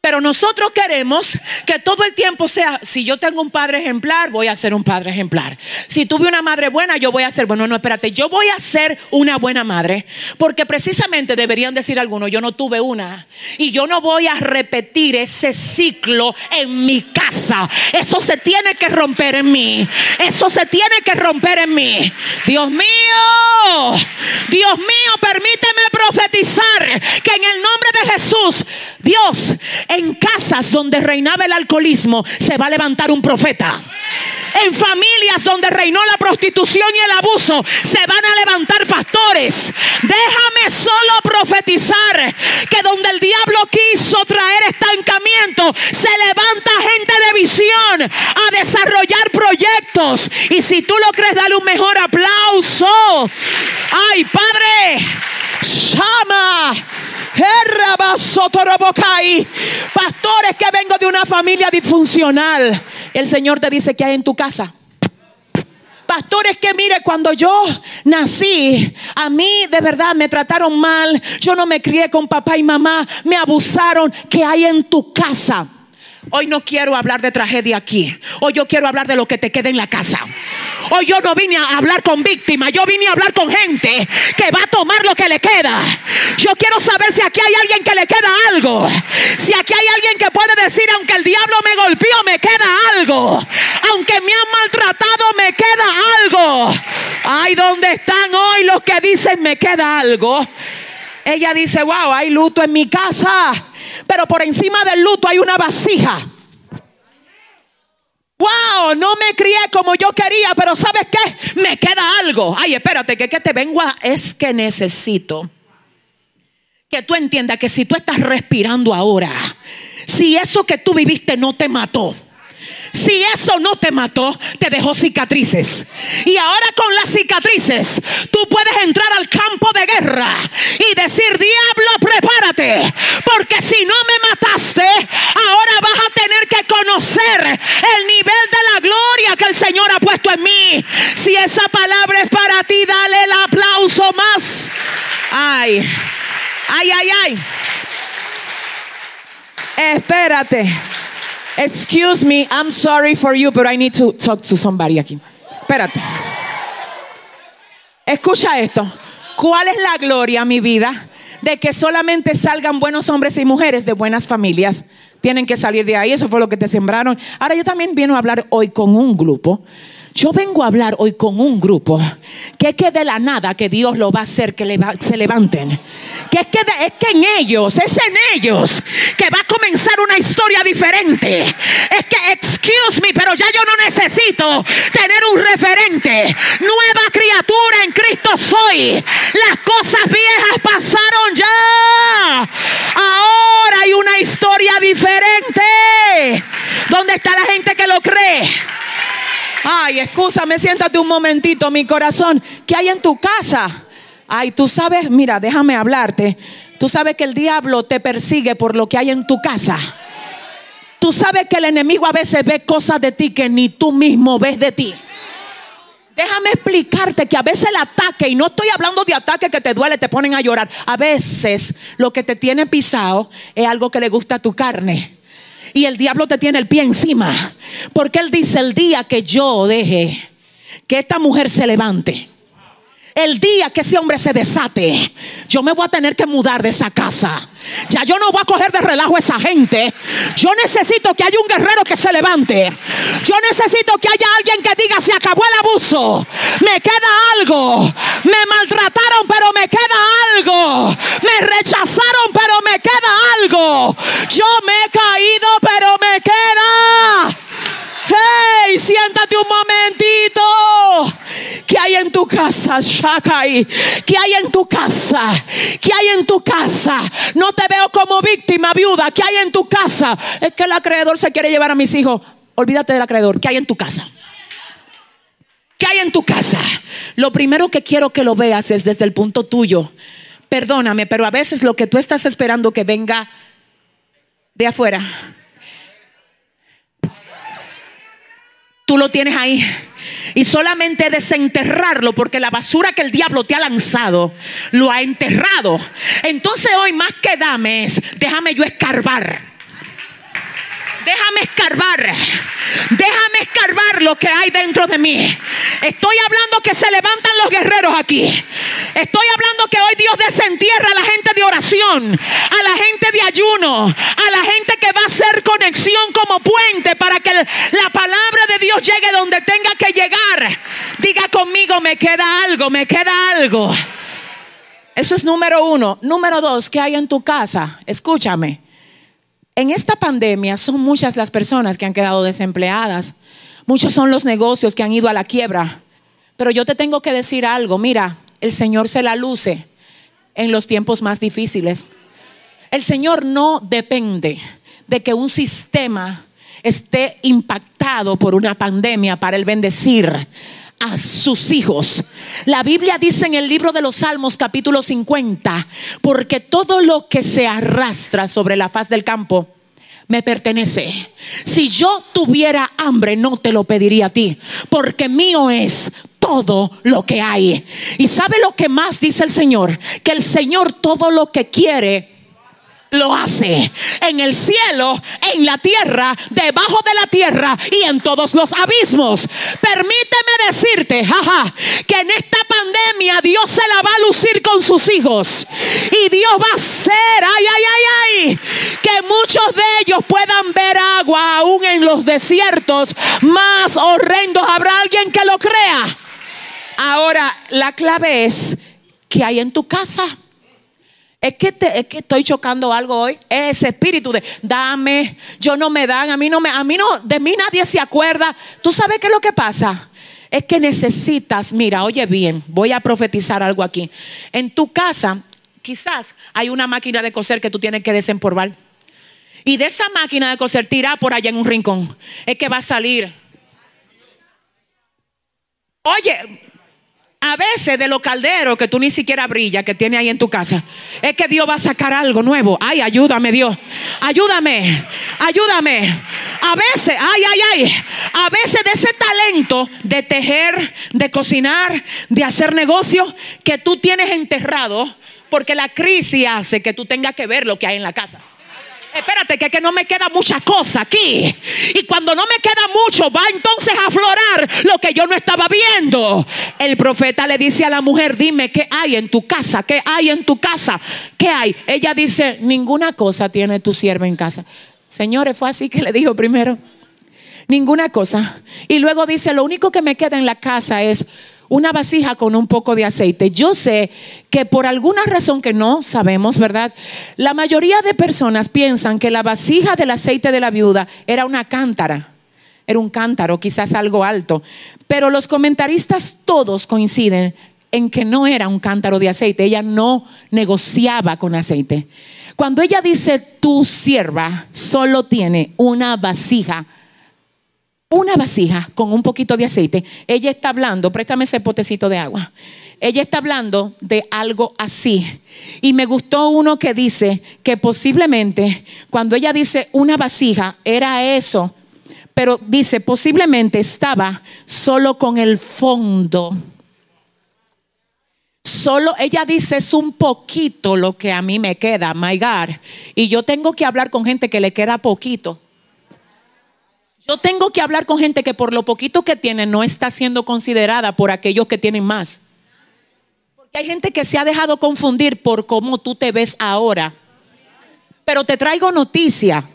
B: Pero nosotros queremos que todo el tiempo sea, si yo tengo un padre ejemplar, voy a ser un padre ejemplar. Si tuve una madre buena, yo voy a ser, bueno, no, espérate, yo voy a ser una buena madre. Porque precisamente deberían decir algunos, yo no tuve una. Y yo no voy a repetir ese ciclo en mi casa. Eso se tiene que romper en mí. Eso se tiene que romper en mí. Dios mío, Dios mío, permíteme profetizar que en el nombre de Jesús, Dios, en casas donde reinaba el alcoholismo se va a levantar un profeta. En familias donde reinó la prostitución y el abuso se van a levantar pastores. Déjame solo profetizar que donde el diablo quiso traer estancamiento, se levanta gente de visión a desarrollar proyectos. Y si tú lo crees, dale un mejor aplauso. Ay, Padre, llama. Pastores que vengo de una familia disfuncional. El Señor te dice que hay en tu casa. Pastores que mire, cuando yo nací, a mí de verdad me trataron mal. Yo no me crié con papá y mamá. Me abusaron. Que hay en tu casa? Hoy no quiero hablar de tragedia aquí. Hoy yo quiero hablar de lo que te queda en la casa. Hoy yo no vine a hablar con víctimas. Yo vine a hablar con gente que va a tomar lo que le queda. Yo quiero saber si aquí hay alguien que le queda algo. Si aquí hay alguien que puede decir, aunque el diablo me golpeó, me queda algo. Aunque me han maltratado, me queda algo. Ay, ¿dónde están hoy los que dicen me queda algo? Ella dice, wow, hay luto en mi casa pero por encima del luto hay una vasija. Wow, no me crié como yo quería, pero ¿sabes qué? Me queda algo. Ay, espérate, que, que te vengo es que necesito que tú entiendas que si tú estás respirando ahora, si eso que tú viviste no te mató, si eso no te mató, te dejó cicatrices. Y ahora con las cicatrices, tú puedes entrar al campo de guerra y decir, diablo, prepárate. Porque si no me mataste, ahora vas a tener que conocer el nivel de la gloria que el Señor ha puesto en mí. Si esa palabra es para ti, dale el aplauso más. Ay, ay, ay, ay. Espérate. Excuse me, I'm sorry for you, but I need to talk to somebody aquí. Espérate. Escucha esto. ¿Cuál es la gloria, mi vida? De que solamente salgan buenos hombres y mujeres de buenas familias. Tienen que salir de ahí. Eso fue lo que te sembraron. Ahora yo también vino a hablar hoy con un grupo yo vengo a hablar hoy con un grupo que es que de la nada que Dios lo va a hacer que se levanten. Que es que es que en ellos, es en ellos que va a comenzar una historia diferente. Es que, excuse me, pero ya yo no necesito tener un referente. Nueva criatura en Cristo soy. Las cosas viejas pasaron ya. Ahora hay una historia diferente. ¿Dónde está la gente que lo cree? Ay, escúchame, siéntate un momentito, mi corazón. ¿Qué hay en tu casa? Ay, tú sabes, mira, déjame hablarte. Tú sabes que el diablo te persigue por lo que hay en tu casa. Tú sabes que el enemigo a veces ve cosas de ti que ni tú mismo ves de ti. Déjame explicarte que a veces el ataque, y no estoy hablando de ataque que te duele, te ponen a llorar. A veces lo que te tiene pisado es algo que le gusta a tu carne y el diablo te tiene el pie encima. Porque él dice, el día que yo deje que esta mujer se levante, el día que ese hombre se desate, yo me voy a tener que mudar de esa casa. Ya yo no voy a coger de relajo a esa gente. Yo necesito que haya un guerrero que se levante. Yo necesito que haya alguien que diga, se acabó el abuso. Me queda algo. Me maltrataron, pero me queda algo. Me rechazaron, pero me queda algo. Yo me he caído, pero me queda. Hey, siéntate un momentito. ¿Qué hay en tu casa, Shakai? ¿Qué hay en tu casa? ¿Qué hay en tu casa? No te veo como víctima, viuda. ¿Qué hay en tu casa? Es que el acreedor se quiere llevar a mis hijos. Olvídate del acreedor. ¿Qué hay en tu casa? ¿Qué hay en tu casa? Lo primero que quiero que lo veas es desde el punto tuyo. Perdóname, pero a veces lo que tú estás esperando que venga de afuera, lo tienes ahí. Y solamente desenterrarlo porque la basura que el diablo te ha lanzado lo ha enterrado. Entonces hoy más que dame es, déjame yo escarbar. Déjame escarbar. Déjame escarbar lo que hay dentro de mí. Estoy hablando que se levantan los guerreros aquí. Estoy hablando que hoy Dios desentierra a la gente de oración, a la gente de ayuno, a la gente que va a hacer conexión como puente para que la palabra de Dios llegue donde tenga que llegar. Diga conmigo, me queda algo, me queda algo. Eso es número uno. Número dos, ¿qué hay en tu casa? Escúchame. En esta pandemia son muchas las personas que han quedado desempleadas. Muchos son los negocios que han ido a la quiebra. Pero yo te tengo que decir algo. Mira, el Señor se la luce en los tiempos más difíciles. El Señor no depende de que un sistema esté impactado por una pandemia para el bendecir a sus hijos. La Biblia dice en el libro de los Salmos capítulo 50, porque todo lo que se arrastra sobre la faz del campo me pertenece. Si yo tuviera hambre, no te lo pediría a ti, porque mío es todo lo que hay. Y sabe lo que más dice el Señor, que el Señor todo lo que quiere lo hace en el cielo, en la tierra, debajo de la tierra y en todos los abismos. Permíteme decirte, jaja, que en esta pandemia Dios se la va a lucir con sus hijos y Dios va a hacer, ay, ay, ay, ay, que muchos de ellos puedan ver agua aún en los desiertos más horrendos. ¿Habrá alguien que lo crea? Ahora, la clave es, ¿qué hay en tu casa? Es que, es que estoy chocando algo hoy. Ese espíritu de dame, yo no me dan, a mí no me, a mí no, de mí nadie se acuerda. ¿Tú sabes qué es lo que pasa? Es que necesitas, mira, oye bien, voy a profetizar algo aquí. En tu casa, quizás hay una máquina de coser que tú tienes que desempolvar. Y de esa máquina de coser, tira por allá en un rincón. Es que va a salir. Oye, a veces de los calderos que tú ni siquiera brillas, que tiene ahí en tu casa, es que Dios va a sacar algo nuevo. Ay, ayúdame Dios. Ayúdame, ayúdame. A veces, ay, ay, ay. A veces de ese talento de tejer, de cocinar, de hacer negocios que tú tienes enterrado, porque la crisis hace que tú tengas que ver lo que hay en la casa. Espérate, que, que no me queda mucha cosa aquí. Y cuando no me queda mucho, va entonces a aflorar lo que yo no estaba viendo. El profeta le dice a la mujer, dime, ¿qué hay en tu casa? ¿Qué hay en tu casa? ¿Qué hay? Ella dice, ninguna cosa tiene tu sierva en casa. Señores, fue así que le dijo primero. Ninguna cosa. Y luego dice, lo único que me queda en la casa es una vasija con un poco de aceite. Yo sé que por alguna razón que no sabemos, ¿verdad? La mayoría de personas piensan que la vasija del aceite de la viuda era una cántara. Era un cántaro, quizás algo alto. Pero los comentaristas todos coinciden en que no era un cántaro de aceite. Ella no negociaba con aceite. Cuando ella dice, tu sierva solo tiene una vasija una vasija con un poquito de aceite, ella está hablando, préstame ese potecito de agua. Ella está hablando de algo así. Y me gustó uno que dice que posiblemente cuando ella dice una vasija era eso, pero dice posiblemente estaba solo con el fondo. Solo ella dice es un poquito lo que a mí me queda, my God. Y yo tengo que hablar con gente que le queda poquito. Yo tengo que hablar con gente que por lo poquito que tiene no está siendo considerada por aquellos que tienen más. Porque hay gente que se ha dejado confundir por cómo tú te ves ahora. Pero te traigo noticia.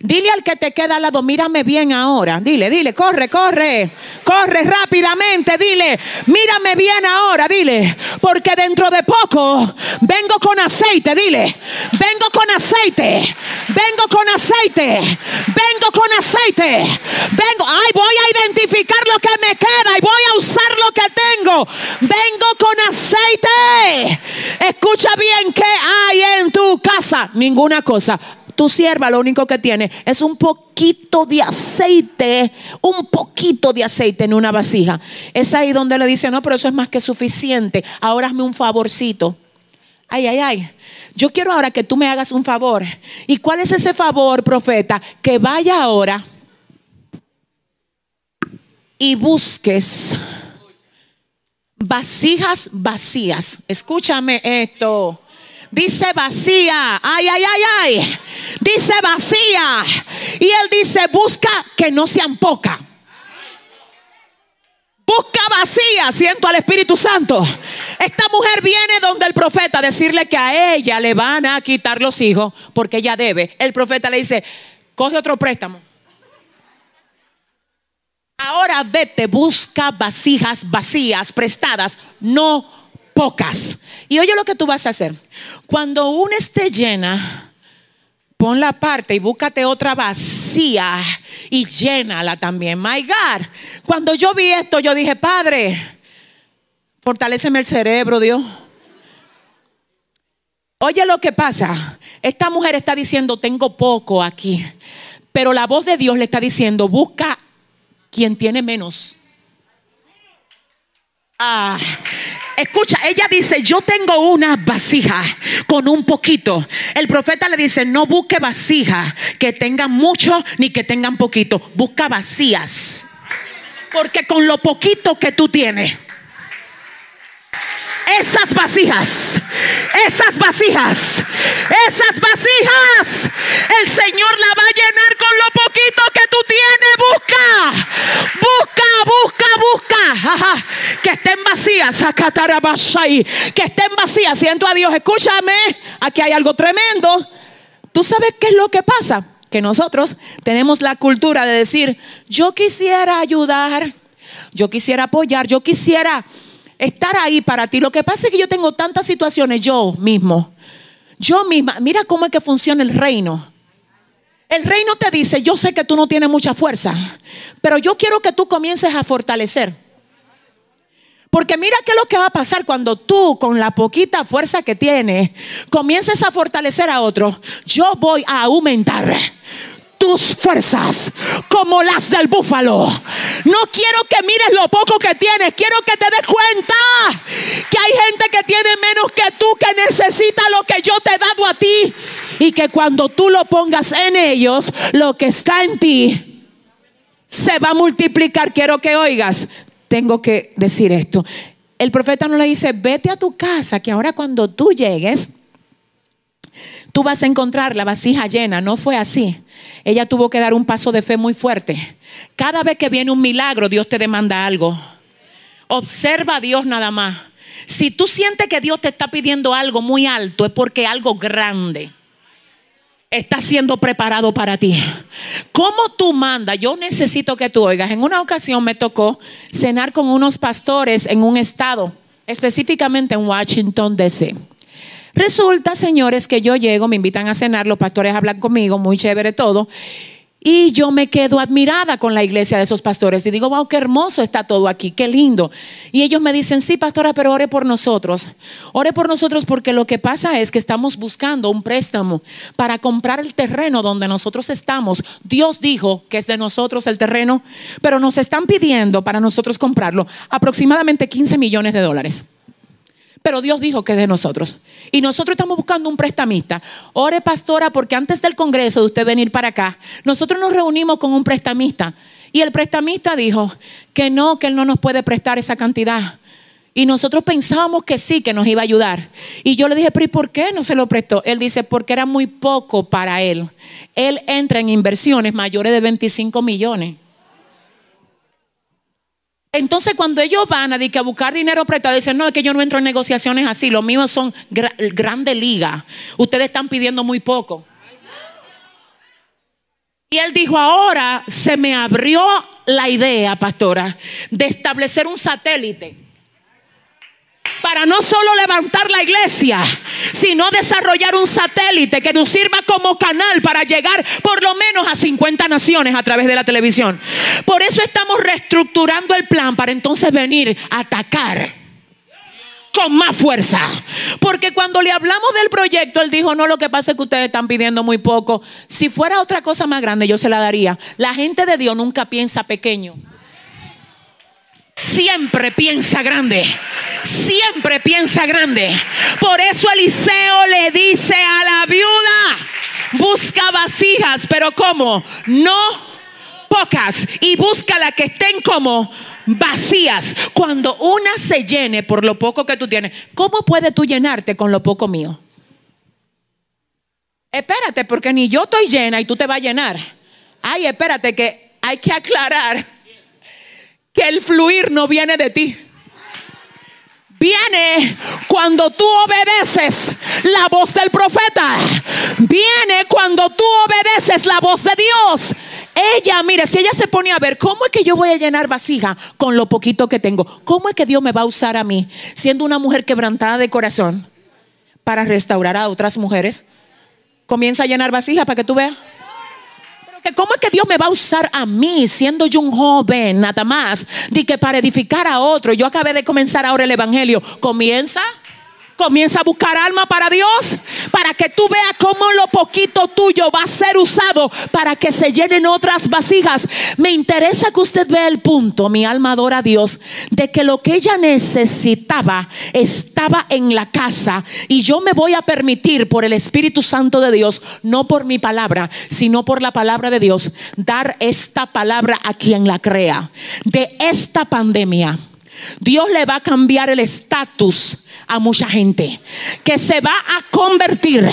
B: Dile al que te queda al lado, mírame bien ahora. Dile, dile, corre, corre, corre rápidamente. Dile, mírame bien ahora. Dile, porque dentro de poco vengo con aceite. Dile, vengo con aceite, vengo con aceite, vengo con aceite. Vengo, ay, voy a identificar lo que me queda y voy a usar lo que tengo. Vengo con aceite. Escucha bien qué hay en tu casa. Ninguna cosa tu sierva lo único que tiene es un poquito de aceite, un poquito de aceite en una vasija. Es ahí donde le dice, no, pero eso es más que suficiente. Ahora hazme un favorcito. Ay, ay, ay. Yo quiero ahora que tú me hagas un favor. ¿Y cuál es ese favor, profeta? Que vaya ahora y busques vasijas vacías. Escúchame esto Dice vacía. Ay, ay, ay, ay. Dice vacía. Y él dice, busca que no sean poca. Busca vacía, siento al Espíritu Santo. Esta mujer viene donde el profeta a decirle que a ella le van a quitar los hijos porque ella debe. El profeta le dice, coge otro préstamo. Ahora vete, busca vasijas vacías, prestadas, no pocas. Y oye lo que tú vas a hacer. Cuando una esté llena, pon la parte y búscate otra vacía y llénala también. My God, cuando yo vi esto, yo dije, Padre, fortaleceme el cerebro, Dios. Oye lo que pasa. Esta mujer está diciendo, tengo poco aquí. Pero la voz de Dios le está diciendo, busca quien tiene menos. Ah, escucha, ella dice, yo tengo una vasija con un poquito. El profeta le dice, no busque vasija que tengan mucho ni que tengan poquito. Busca vacías. Porque con lo poquito que tú tienes, esas vasijas, esas vasijas, esas vasijas, el Señor la va a llenar con lo poquito que tú tienes. Busca, busca, busca, busca. Que estén vacías, que estén vacías. Siento a Dios, escúchame, aquí hay algo tremendo. ¿Tú sabes qué es lo que pasa? Que nosotros tenemos la cultura de decir, yo quisiera ayudar, yo quisiera apoyar, yo quisiera estar ahí para ti. Lo que pasa es que yo tengo tantas situaciones yo mismo. Yo misma, mira cómo es que funciona el reino. El reino te dice, yo sé que tú no tienes mucha fuerza, pero yo quiero que tú comiences a fortalecer. Porque mira qué es lo que va a pasar cuando tú, con la poquita fuerza que tienes, comiences a fortalecer a otro. Yo voy a aumentar tus fuerzas como las del búfalo. No quiero que mires lo poco que tienes, quiero que te des cuenta que hay gente que tiene menos que tú, que necesita lo que yo te he dado a ti. Y que cuando tú lo pongas en ellos, lo que está en ti se va a multiplicar. Quiero que oigas, tengo que decir esto. El profeta no le dice, vete a tu casa, que ahora cuando tú llegues, tú vas a encontrar la vasija llena. No fue así. Ella tuvo que dar un paso de fe muy fuerte. Cada vez que viene un milagro, Dios te demanda algo. Observa a Dios nada más. Si tú sientes que Dios te está pidiendo algo muy alto, es porque algo grande está siendo preparado para ti. ¿Cómo tú mandas? Yo necesito que tú oigas. En una ocasión me tocó cenar con unos pastores en un estado, específicamente en Washington, D.C. Resulta, señores, que yo llego, me invitan a cenar, los pastores hablan conmigo, muy chévere todo. Y yo me quedo admirada con la iglesia de esos pastores y digo, wow, qué hermoso está todo aquí, qué lindo. Y ellos me dicen, sí, pastora, pero ore por nosotros. Ore por nosotros porque lo que pasa es que estamos buscando un préstamo para comprar el terreno donde nosotros estamos. Dios dijo que es de nosotros el terreno, pero nos están pidiendo para nosotros comprarlo aproximadamente 15 millones de dólares. Pero Dios dijo que es de nosotros. Y nosotros estamos buscando un prestamista. Ore, pastora, porque antes del congreso de usted venir para acá, nosotros nos reunimos con un prestamista. Y el prestamista dijo que no, que él no nos puede prestar esa cantidad. Y nosotros pensábamos que sí, que nos iba a ayudar. Y yo le dije, pero ¿y por qué no se lo prestó? Él dice, porque era muy poco para él. Él entra en inversiones mayores de 25 millones. Entonces, cuando ellos van a, a buscar dinero prestado, dicen, no, es que yo no entro en negociaciones así, los míos son grande liga. Ustedes están pidiendo muy poco. Y él dijo, ahora se me abrió la idea, pastora, de establecer un satélite para no solo levantar la iglesia, sino desarrollar un satélite que nos sirva como canal para llegar por lo menos a 50 naciones a través de la televisión. Por eso estamos reestructurando el plan para entonces venir a atacar con más fuerza. Porque cuando le hablamos del proyecto, él dijo, no, lo que pasa es que ustedes están pidiendo muy poco. Si fuera otra cosa más grande, yo se la daría. La gente de Dios nunca piensa pequeño siempre piensa grande. Siempre piensa grande. Por eso Eliseo le dice a la viuda, busca vasijas, pero como no pocas y busca la que estén como vacías. Cuando una se llene por lo poco que tú tienes, ¿cómo puedes tú llenarte con lo poco mío? Espérate, porque ni yo estoy llena y tú te vas a llenar. Ay, espérate, que hay que aclarar que el fluir no viene de ti. Viene cuando tú obedeces la voz del profeta. Viene cuando tú obedeces la voz de Dios. Ella, mire, si ella se pone a ver, ¿cómo es que yo voy a llenar vasija con lo poquito que tengo? ¿Cómo es que Dios me va a usar a mí, siendo una mujer quebrantada de corazón, para restaurar a otras mujeres? Comienza a llenar vasija para que tú veas. Pero ¿Cómo es que Dios me va a usar a mí, siendo yo un joven, nada más, de que para edificar a otro? Yo acabé de comenzar ahora el Evangelio. Comienza Comienza a buscar alma para Dios, para que tú veas cómo lo poquito tuyo va a ser usado para que se llenen otras vasijas. Me interesa que usted vea el punto, mi alma adora a Dios, de que lo que ella necesitaba estaba en la casa y yo me voy a permitir por el Espíritu Santo de Dios, no por mi palabra, sino por la palabra de Dios, dar esta palabra a quien la crea. De esta pandemia, Dios le va a cambiar el estatus a mucha gente que se va a convertir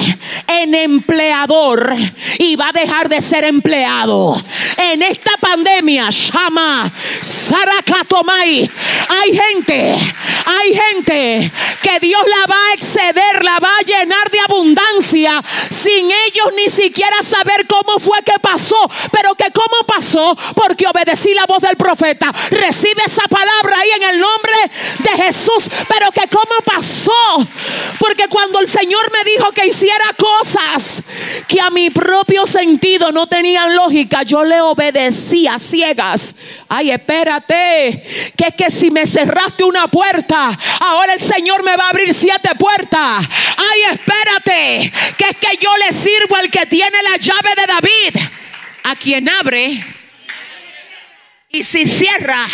B: en empleador y va a dejar de ser empleado. En esta pandemia, Shama, Sarakatomai, hay gente, hay gente que Dios la va a exceder, la va a llenar de abundancia sin ellos ni siquiera saber cómo fue que pasó, pero que cómo pasó porque obedecí la voz del profeta. Recibe esa palabra ahí en el nombre de Jesús, pero que cómo pasó porque cuando el Señor me dijo que hiciera cosas que a mi propio sentido no tenían lógica, yo le obedecía ciegas. Ay, espérate, que es que si me cerraste una puerta, ahora el Señor me va a abrir siete puertas. Ay, espérate, que es que yo le sirvo al que tiene la llave de David, a quien abre y si cierra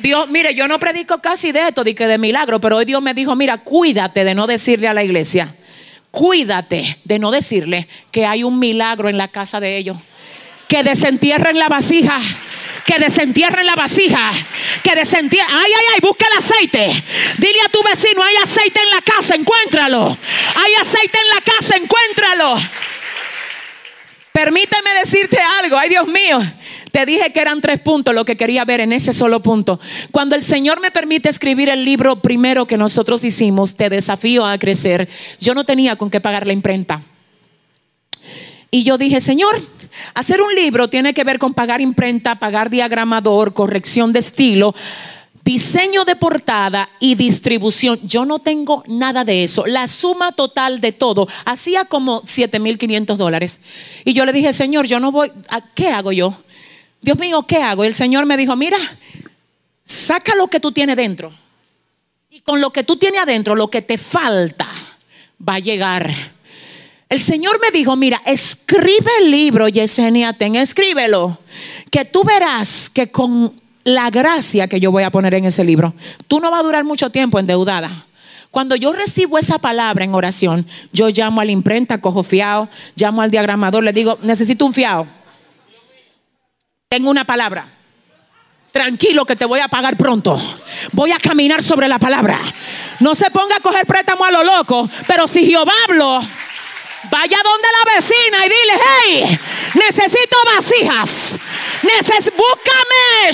B: Dios, mire, yo no predico casi de esto, de que de milagro, pero hoy Dios me dijo, mira, cuídate de no decirle a la iglesia, cuídate de no decirle que hay un milagro en la casa de ellos, que desentierren la vasija que desentierren la vasija, que desentierren, ay, ay, ay, busca el aceite. Dile a tu vecino, hay aceite en la casa, encuéntralo. Hay aceite en la casa, encuéntralo. Permíteme decirte algo, ay Dios mío. Te dije que eran tres puntos lo que quería ver en ese solo punto. Cuando el Señor me permite escribir el libro primero que nosotros hicimos, Te desafío a crecer, yo no tenía con qué pagar la imprenta. Y yo dije, Señor, hacer un libro tiene que ver con pagar imprenta, pagar diagramador, corrección de estilo diseño de portada y distribución. Yo no tengo nada de eso. La suma total de todo hacía como 7.500 dólares. Y yo le dije, Señor, yo no voy, ¿a ¿qué hago yo? Dios mío, ¿qué hago? Y el Señor me dijo, mira, saca lo que tú tienes dentro. Y con lo que tú tienes adentro, lo que te falta va a llegar. El Señor me dijo, mira, escribe el libro, Yesenia, ten, escríbelo, que tú verás que con la gracia que yo voy a poner en ese libro, tú no vas a durar mucho tiempo endeudada. Cuando yo recibo esa palabra en oración, yo llamo a la imprenta, cojo fiado, llamo al diagramador, le digo, necesito un fiado tengo una palabra. Tranquilo que te voy a pagar pronto. Voy a caminar sobre la palabra. No se ponga a coger préstamo a lo loco, pero si Jehová habló, vaya donde la vecina y dile, hey, necesito vasijas. Neces búscame,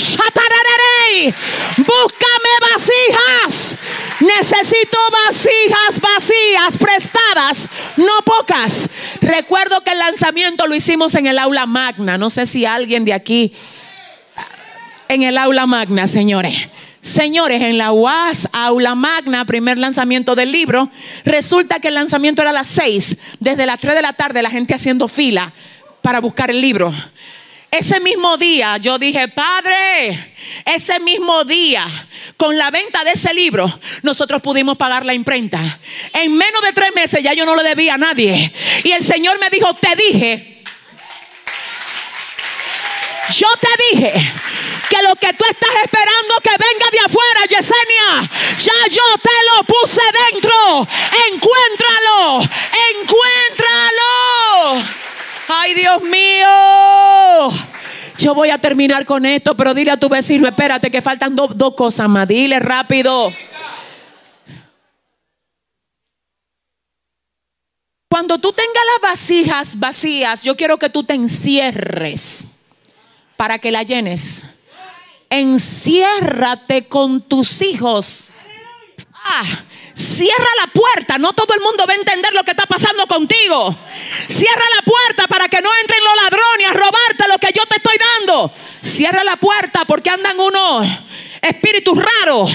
B: búscame vasijas. Necesito vasijas vacías, prestadas, no pocas. Recuerdo que el lanzamiento lo hicimos en el aula magna. No sé si alguien de aquí, en el aula magna, señores. Señores, en la UAS, aula magna, primer lanzamiento del libro, resulta que el lanzamiento era a las 6, desde las 3 de la tarde la gente haciendo fila para buscar el libro. Ese mismo día yo dije, Padre, ese mismo día, con la venta de ese libro, nosotros pudimos pagar la imprenta. En menos de tres meses ya yo no le debía a nadie. Y el Señor me dijo, te dije, yo te dije lo que tú estás esperando que venga de afuera, Yesenia, ya yo te lo puse dentro. Encuéntralo, encuéntralo. Ay, Dios mío. Yo voy a terminar con esto, pero dile a tu vecino, espérate que faltan dos cosas más. Dile rápido. Cuando tú tengas las vasijas vacías, yo quiero que tú te encierres para que la llenes. Enciérrate con tus hijos. Ah, cierra la puerta. No todo el mundo va a entender lo que está pasando contigo. Cierra la puerta para que no entren los ladrones a robarte lo que yo te estoy dando. Cierra la puerta porque andan unos espíritus raros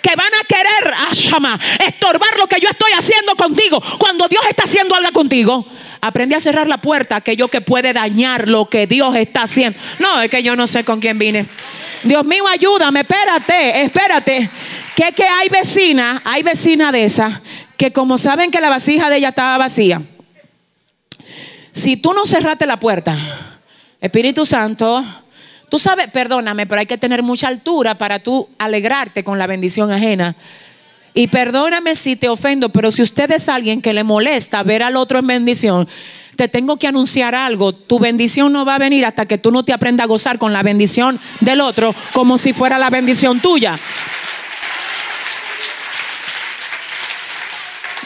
B: que van a querer, ashama, estorbar lo que yo estoy haciendo contigo. Cuando Dios está haciendo algo contigo, aprende a cerrar la puerta, aquello que puede dañar lo que Dios está haciendo. No, es que yo no sé con quién vine. Dios mío, ayúdame, espérate, espérate. Que que hay vecina, hay vecina de esa, que como saben que la vasija de ella estaba vacía, si tú no cerraste la puerta, Espíritu Santo, tú sabes, perdóname, pero hay que tener mucha altura para tú alegrarte con la bendición ajena. Y perdóname si te ofendo, pero si usted es alguien que le molesta ver al otro en bendición, te tengo que anunciar algo. Tu bendición no va a venir hasta que tú no te aprendas a gozar con la bendición del otro como si fuera la bendición tuya.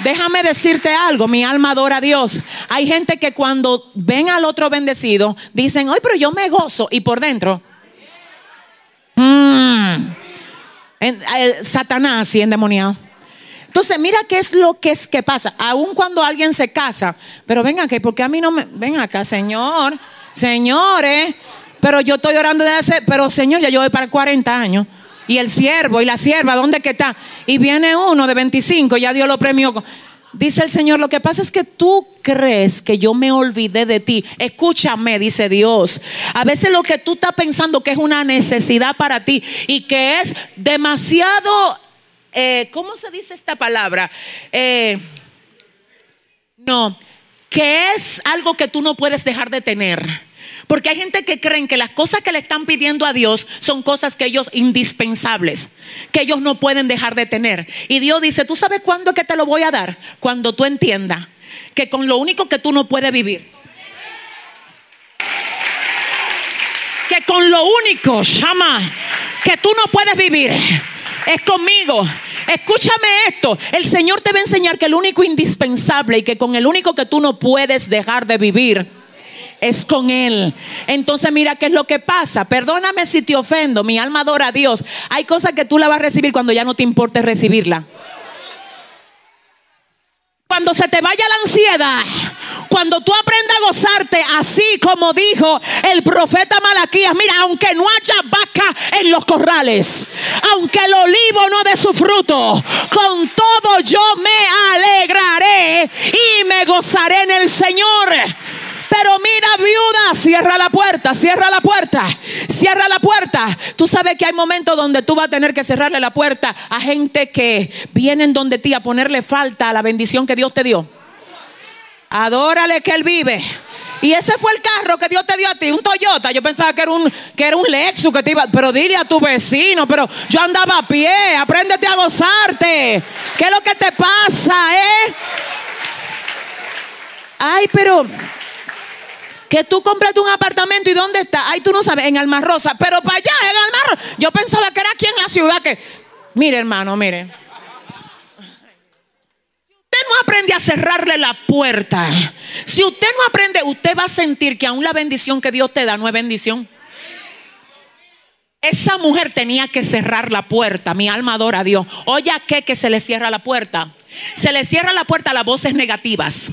B: Déjame decirte algo, mi alma adora a Dios. Hay gente que cuando ven al otro bendecido, dicen, ay, pero yo me gozo. Y por dentro, mm, el Satanás y endemoniado. Entonces, mira qué es lo que es que pasa. Aun cuando alguien se casa, pero ven acá, porque a mí no me. Ven acá, Señor, señores. Pero yo estoy orando de hace. Pero, Señor, ya yo voy para 40 años. Y el siervo y la sierva, ¿dónde que está? Y viene uno de 25, ya Dios lo premió. Dice el Señor, lo que pasa es que tú crees que yo me olvidé de ti. Escúchame, dice Dios. A veces lo que tú estás pensando que es una necesidad para ti y que es demasiado, eh, ¿cómo se dice esta palabra? Eh, no, que es algo que tú no puedes dejar de tener. Porque hay gente que creen que las cosas que le están pidiendo a Dios son cosas que ellos indispensables, que ellos no pueden dejar de tener. Y Dios dice, ¿tú sabes cuándo es que te lo voy a dar? Cuando tú entiendas que con lo único que tú no puedes vivir, que con lo único, llama, que tú no puedes vivir, es conmigo. Escúchame esto, el Señor te va a enseñar que el único indispensable y que con el único que tú no puedes dejar de vivir es con Él. Entonces mira qué es lo que pasa. Perdóname si te ofendo, mi alma adora a Dios. Hay cosas que tú la vas a recibir cuando ya no te importe recibirla. Cuando se te vaya la ansiedad, cuando tú aprendas a gozarte, así como dijo el profeta Malaquías, mira, aunque no haya vaca en los corrales, aunque el olivo no dé su fruto, con todo yo me alegraré y me gozaré en el Señor. Pero mira, viuda, cierra la puerta, cierra la puerta, cierra la puerta. Tú sabes que hay momentos donde tú vas a tener que cerrarle la puerta a gente que vienen donde ti a ponerle falta a la bendición que Dios te dio. Adórale que Él vive. Y ese fue el carro que Dios te dio a ti, un Toyota. Yo pensaba que era un, que era un Lexus que te iba. Pero dile a tu vecino, pero yo andaba a pie. Apréndete a gozarte. ¿Qué es lo que te pasa, eh? Ay, pero que tú compraste un apartamento y dónde está. Ay, tú no sabes, en Alma Rosa. Pero para allá, en Alma Rosa. Yo pensaba que era aquí en la ciudad que. Mire, hermano, mire. Usted no aprende a cerrarle la puerta. Si usted no aprende, usted va a sentir que aún la bendición que Dios te da no es bendición. Esa mujer tenía que cerrar la puerta. Mi alma adora a Dios. Oye, ¿a qué que se le cierra la puerta? Se le cierra la puerta a las voces negativas,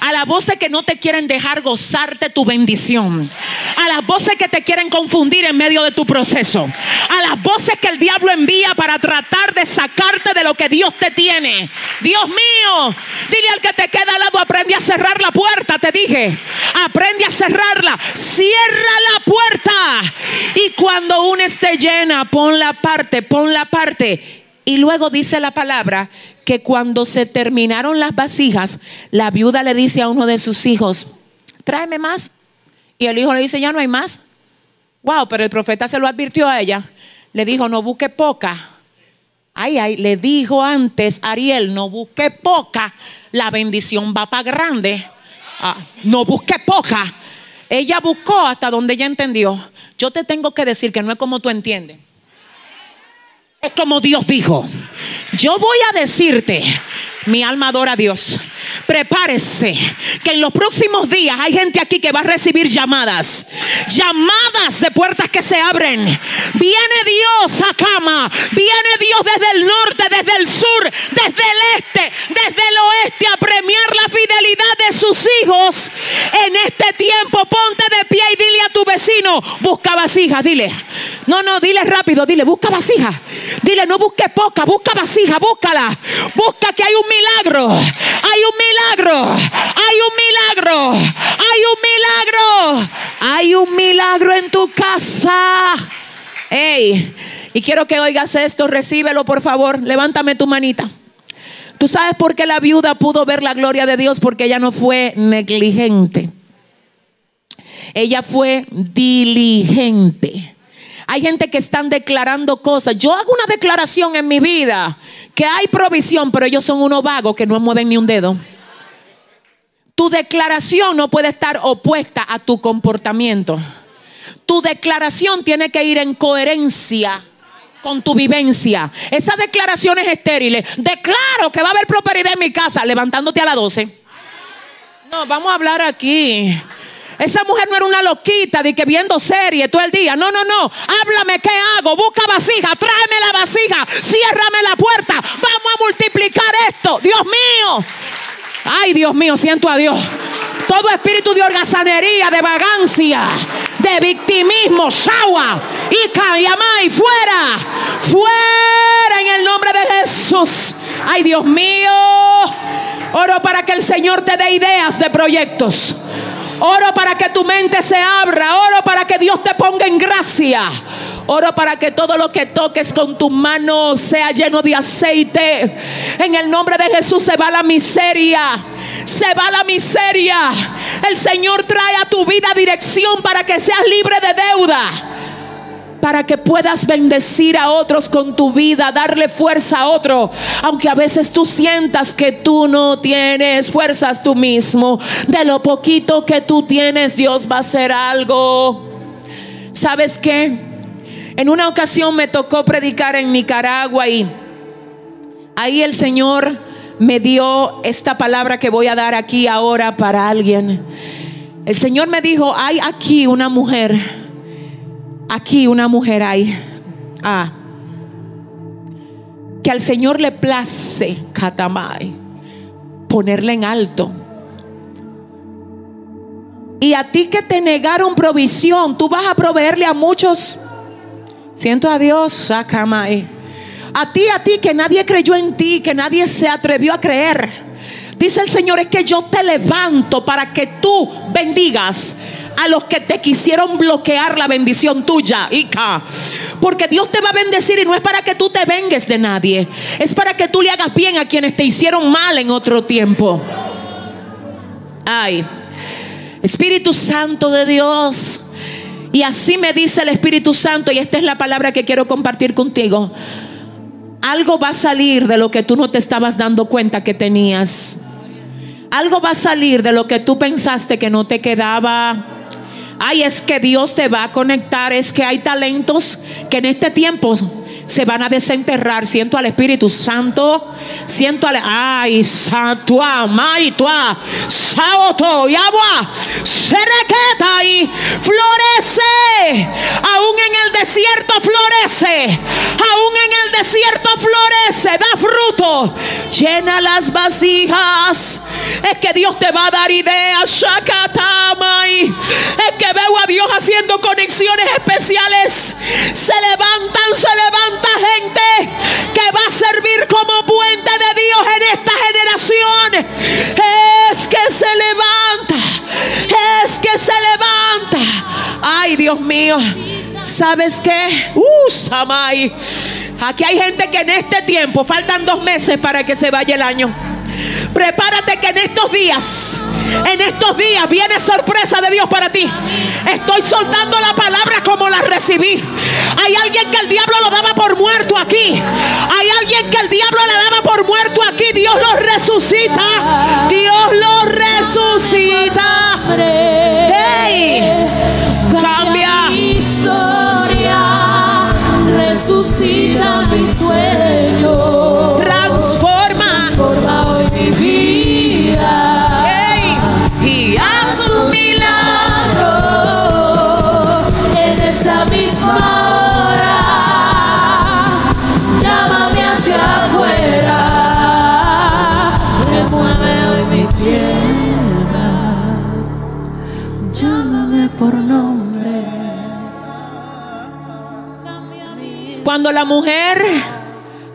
B: a las voces que no te quieren dejar gozarte tu bendición, a las voces que te quieren confundir en medio de tu proceso, a las voces que el diablo envía para tratar de sacarte de lo que Dios te tiene. Dios mío, dile al que te queda al lado, aprende a cerrar la puerta, te dije, aprende a cerrarla, cierra la puerta y cuando una esté llena, pon la parte, pon la parte. Y luego dice la palabra que cuando se terminaron las vasijas, la viuda le dice a uno de sus hijos, tráeme más. Y el hijo le dice, ya no hay más. Wow, pero el profeta se lo advirtió a ella. Le dijo, no busque poca. Ay, ay, le dijo antes Ariel, no busque poca. La bendición va para grande. Ah, no busque poca. Ella buscó hasta donde ella entendió. Yo te tengo que decir que no es como tú entiendes. Es como Dios dijo. Yo voy a decirte, mi alma adora a Dios, Prepárese que en los próximos días hay gente aquí que va a recibir llamadas. Llamadas de puertas que se abren. Viene Dios a cama. Viene Dios desde el norte, desde el sur, desde el este, desde el oeste a premiar la fidelidad de sus hijos en este tiempo. Ponte de pie y dile a tu vecino, busca vasijas, dile. No, no, dile rápido, dile, busca vasija. Dile, no busque poca, busca vasija, búscala. Busca que hay un milagro. Hay un milagro. Hay un milagro. Hay un milagro. Hay un milagro en tu casa. Ey, y quiero que oigas esto, recíbelo por favor. Levántame tu manita. ¿Tú sabes por qué la viuda pudo ver la gloria de Dios? Porque ella no fue negligente. Ella fue diligente. Hay gente que están declarando cosas. Yo hago una declaración en mi vida que hay provisión, pero ellos son unos vagos que no mueven ni un dedo. Tu declaración no puede estar opuesta a tu comportamiento. Tu declaración tiene que ir en coherencia con tu vivencia. Esas declaraciones estériles. Declaro que va a haber prosperidad en mi casa, levantándote a las 12. No, vamos a hablar aquí. Esa mujer no era una loquita de que viendo serie todo el día. No, no, no. Háblame qué hago. Busca vasija. Tráeme la vasija. Ciérrame la puerta. Vamos a multiplicar esto. Dios mío. Ay, Dios mío, siento a Dios. Todo espíritu de holgazanería, de vagancia, de victimismo, shawa, y y fuera, fuera en el nombre de Jesús. Ay, Dios mío. Oro para que el Señor te dé ideas de proyectos. Oro para que tu mente se abra. Oro para que Dios te ponga en gracia. Oro para que todo lo que toques con tu mano sea lleno de aceite. En el nombre de Jesús se va la miseria. Se va la miseria. El Señor trae a tu vida dirección para que seas libre de deuda para que puedas bendecir a otros con tu vida, darle fuerza a otro, aunque a veces tú sientas que tú no tienes fuerzas tú mismo. De lo poquito que tú tienes, Dios va a hacer algo. ¿Sabes qué? En una ocasión me tocó predicar en Nicaragua y ahí el Señor me dio esta palabra que voy a dar aquí ahora para alguien. El Señor me dijo, hay aquí una mujer Aquí una mujer hay. Ah, que al Señor le place, Katamai, ponerle en alto. Y a ti que te negaron provisión, tú vas a proveerle a muchos. Siento a Dios, Sakamai. A ti, a ti que nadie creyó en ti, que nadie se atrevió a creer. Dice el Señor, es que yo te levanto para que tú bendigas a los que te quisieron bloquear la bendición tuya, Ica. Porque Dios te va a bendecir y no es para que tú te vengues de nadie, es para que tú le hagas bien a quienes te hicieron mal en otro tiempo. Ay, Espíritu Santo de Dios. Y así me dice el Espíritu Santo, y esta es la palabra que quiero compartir contigo. Algo va a salir de lo que tú no te estabas dando cuenta que tenías. Algo va a salir de lo que tú pensaste que no te quedaba. Ay, es que Dios te va a conectar. Es que hay talentos que en este tiempo se van a desenterrar. Siento al Espíritu Santo. Siento al. Ay, santo, maitua, saoto, y agua. Serequeta y florece. Aún en el desierto florece. Aún en el desierto florece. Da fruto. Llena las vasijas. Es que Dios te va a dar ideas. Shakatamai. Es que veo a Dios haciendo conexiones especiales. Se levantan, se levantan gente que va a servir como puente de Dios en esta generación. Es que se levanta. Es que se levanta. Ay, Dios mío. ¿Sabes qué? Uh, Samay. Aquí hay gente que en este tiempo faltan dos meses para que se vaya el año. Prepárate que en estos días, en estos días viene sorpresa de Dios para ti. Estoy soltando la palabra como la recibí. Hay alguien que el diablo lo daba por muerto aquí. Hay alguien que el diablo le daba por muerto aquí. Dios lo resucita. Dios lo resucita. Hey, cambia.
C: historia resucita mi sueño.
B: La mujer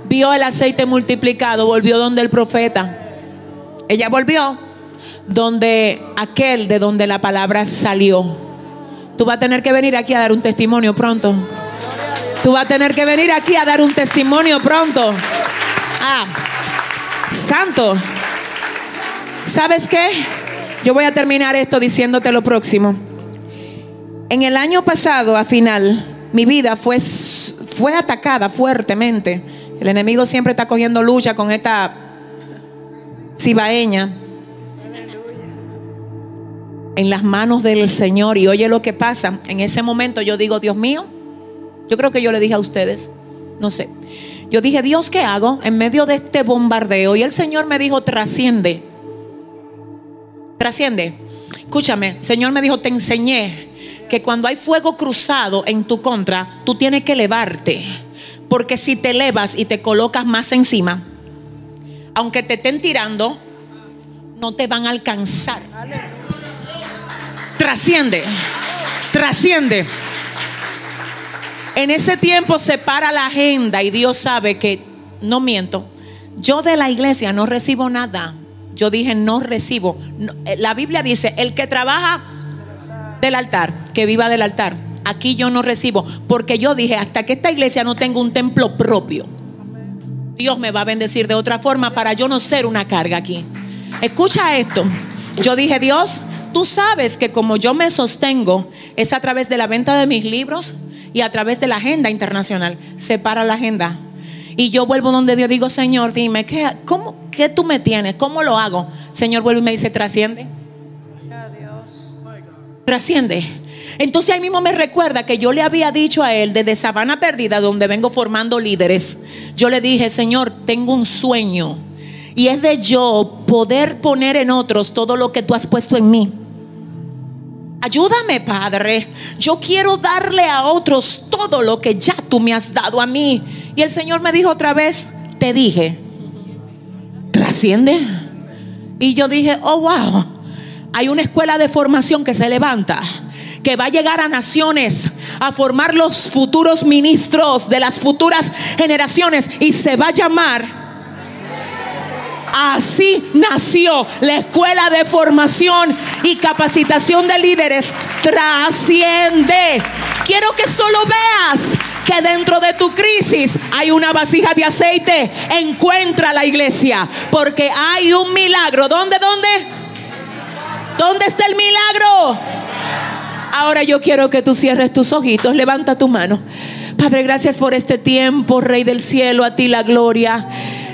B: vio el aceite multiplicado, volvió donde el profeta. Ella volvió donde aquel de donde la palabra salió. Tú vas a tener que venir aquí a dar un testimonio pronto. Tú vas a tener que venir aquí a dar un testimonio pronto. Ah, santo. ¿Sabes qué? Yo voy a terminar esto diciéndote lo próximo. En el año pasado, a final, mi vida fue, fue atacada fuertemente. El enemigo siempre está cogiendo lucha con esta cibaeña en las manos del Señor. Y oye lo que pasa. En ese momento yo digo, Dios mío, yo creo que yo le dije a ustedes, no sé. Yo dije, Dios, ¿qué hago en medio de este bombardeo? Y el Señor me dijo, trasciende. Trasciende. Escúchame, Señor me dijo, te enseñé que cuando hay fuego cruzado en tu contra, tú tienes que elevarte. Porque si te elevas y te colocas más encima, aunque te estén tirando, no te van a alcanzar. Trasciende, trasciende. En ese tiempo se para la agenda y Dios sabe que, no miento, yo de la iglesia no recibo nada. Yo dije, no recibo. Eh, la Biblia dice, el que trabaja del altar, que viva del altar. Aquí yo no recibo, porque yo dije, hasta que esta iglesia no tenga un templo propio, Dios me va a bendecir de otra forma para yo no ser una carga aquí. Escucha esto. Yo dije, Dios, tú sabes que como yo me sostengo es a través de la venta de mis libros y a través de la agenda internacional. Separa la agenda. Y yo vuelvo donde Dios digo, Señor, dime, ¿qué, cómo, ¿qué tú me tienes? ¿Cómo lo hago? Señor vuelve y me dice, trasciende. Trasciende. Entonces ahí mismo me recuerda que yo le había dicho a él desde Sabana Perdida, donde vengo formando líderes, yo le dije, Señor, tengo un sueño y es de yo poder poner en otros todo lo que tú has puesto en mí. Ayúdame, Padre. Yo quiero darle a otros todo lo que ya tú me has dado a mí. Y el Señor me dijo otra vez, te dije, trasciende. Y yo dije, oh, wow, hay una escuela de formación que se levanta que va a llegar a naciones a formar los futuros ministros de las futuras generaciones y se va a llamar Así nació la escuela de formación y capacitación de líderes. Trasciende. Quiero que solo veas que dentro de tu crisis hay una vasija de aceite. Encuentra la iglesia porque hay un milagro. ¿Dónde, dónde? ¿Dónde está el milagro? Ahora yo quiero que tú cierres tus ojitos, levanta tu mano. Padre, gracias por este tiempo, Rey del cielo, a ti la gloria.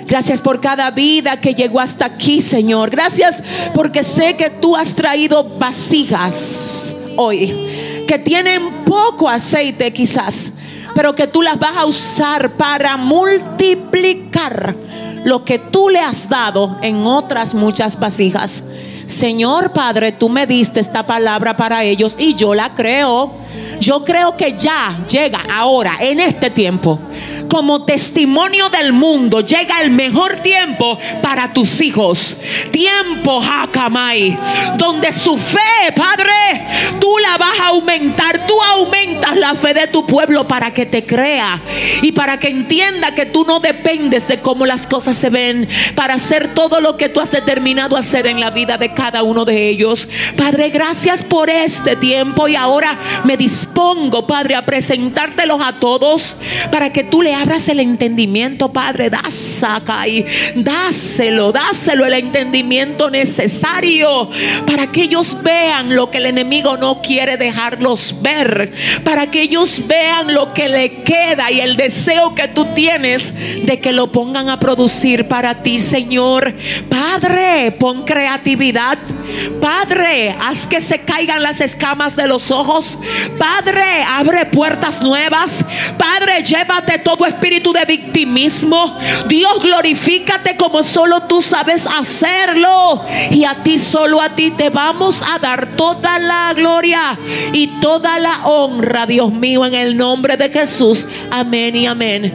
B: Gracias por cada vida que llegó hasta aquí, Señor. Gracias porque sé que tú has traído vasijas hoy que tienen poco aceite quizás, pero que tú las vas a usar para multiplicar lo que tú le has dado en otras muchas vasijas. Señor Padre, tú me diste esta palabra para ellos y yo la creo. Yo creo que ya llega ahora, en este tiempo, como testimonio del mundo, llega el mejor tiempo para tus hijos. Tiempo, Hakamai, donde su fe, Padre, tú la vas a aumentar. Tú aumentas la fe de tu pueblo para que te crea y para que entienda que tú no dependes de cómo las cosas se ven, para hacer todo lo que tú has determinado hacer en la vida de cada uno de ellos. Padre, gracias por este tiempo y ahora me dispongo, Padre, a presentártelos a todos para que tú le abras el entendimiento, Padre. y dáselo, dáselo el entendimiento necesario para que ellos vean lo que el enemigo no quiere dejarlos ver, para que ellos vean lo que le queda y el deseo que tú tienes de que lo pongan a producir para ti, Señor. Padre, pon creatividad. Padre, haz que se caigan las escamas de los ojos. Padre, abre puertas nuevas. Padre, llévate todo espíritu de victimismo. Dios, glorifícate como solo tú sabes hacerlo. Y a ti, solo a ti, te vamos a dar toda la gloria y toda la honra, Dios mío, en el nombre de Jesús. Amén y amén.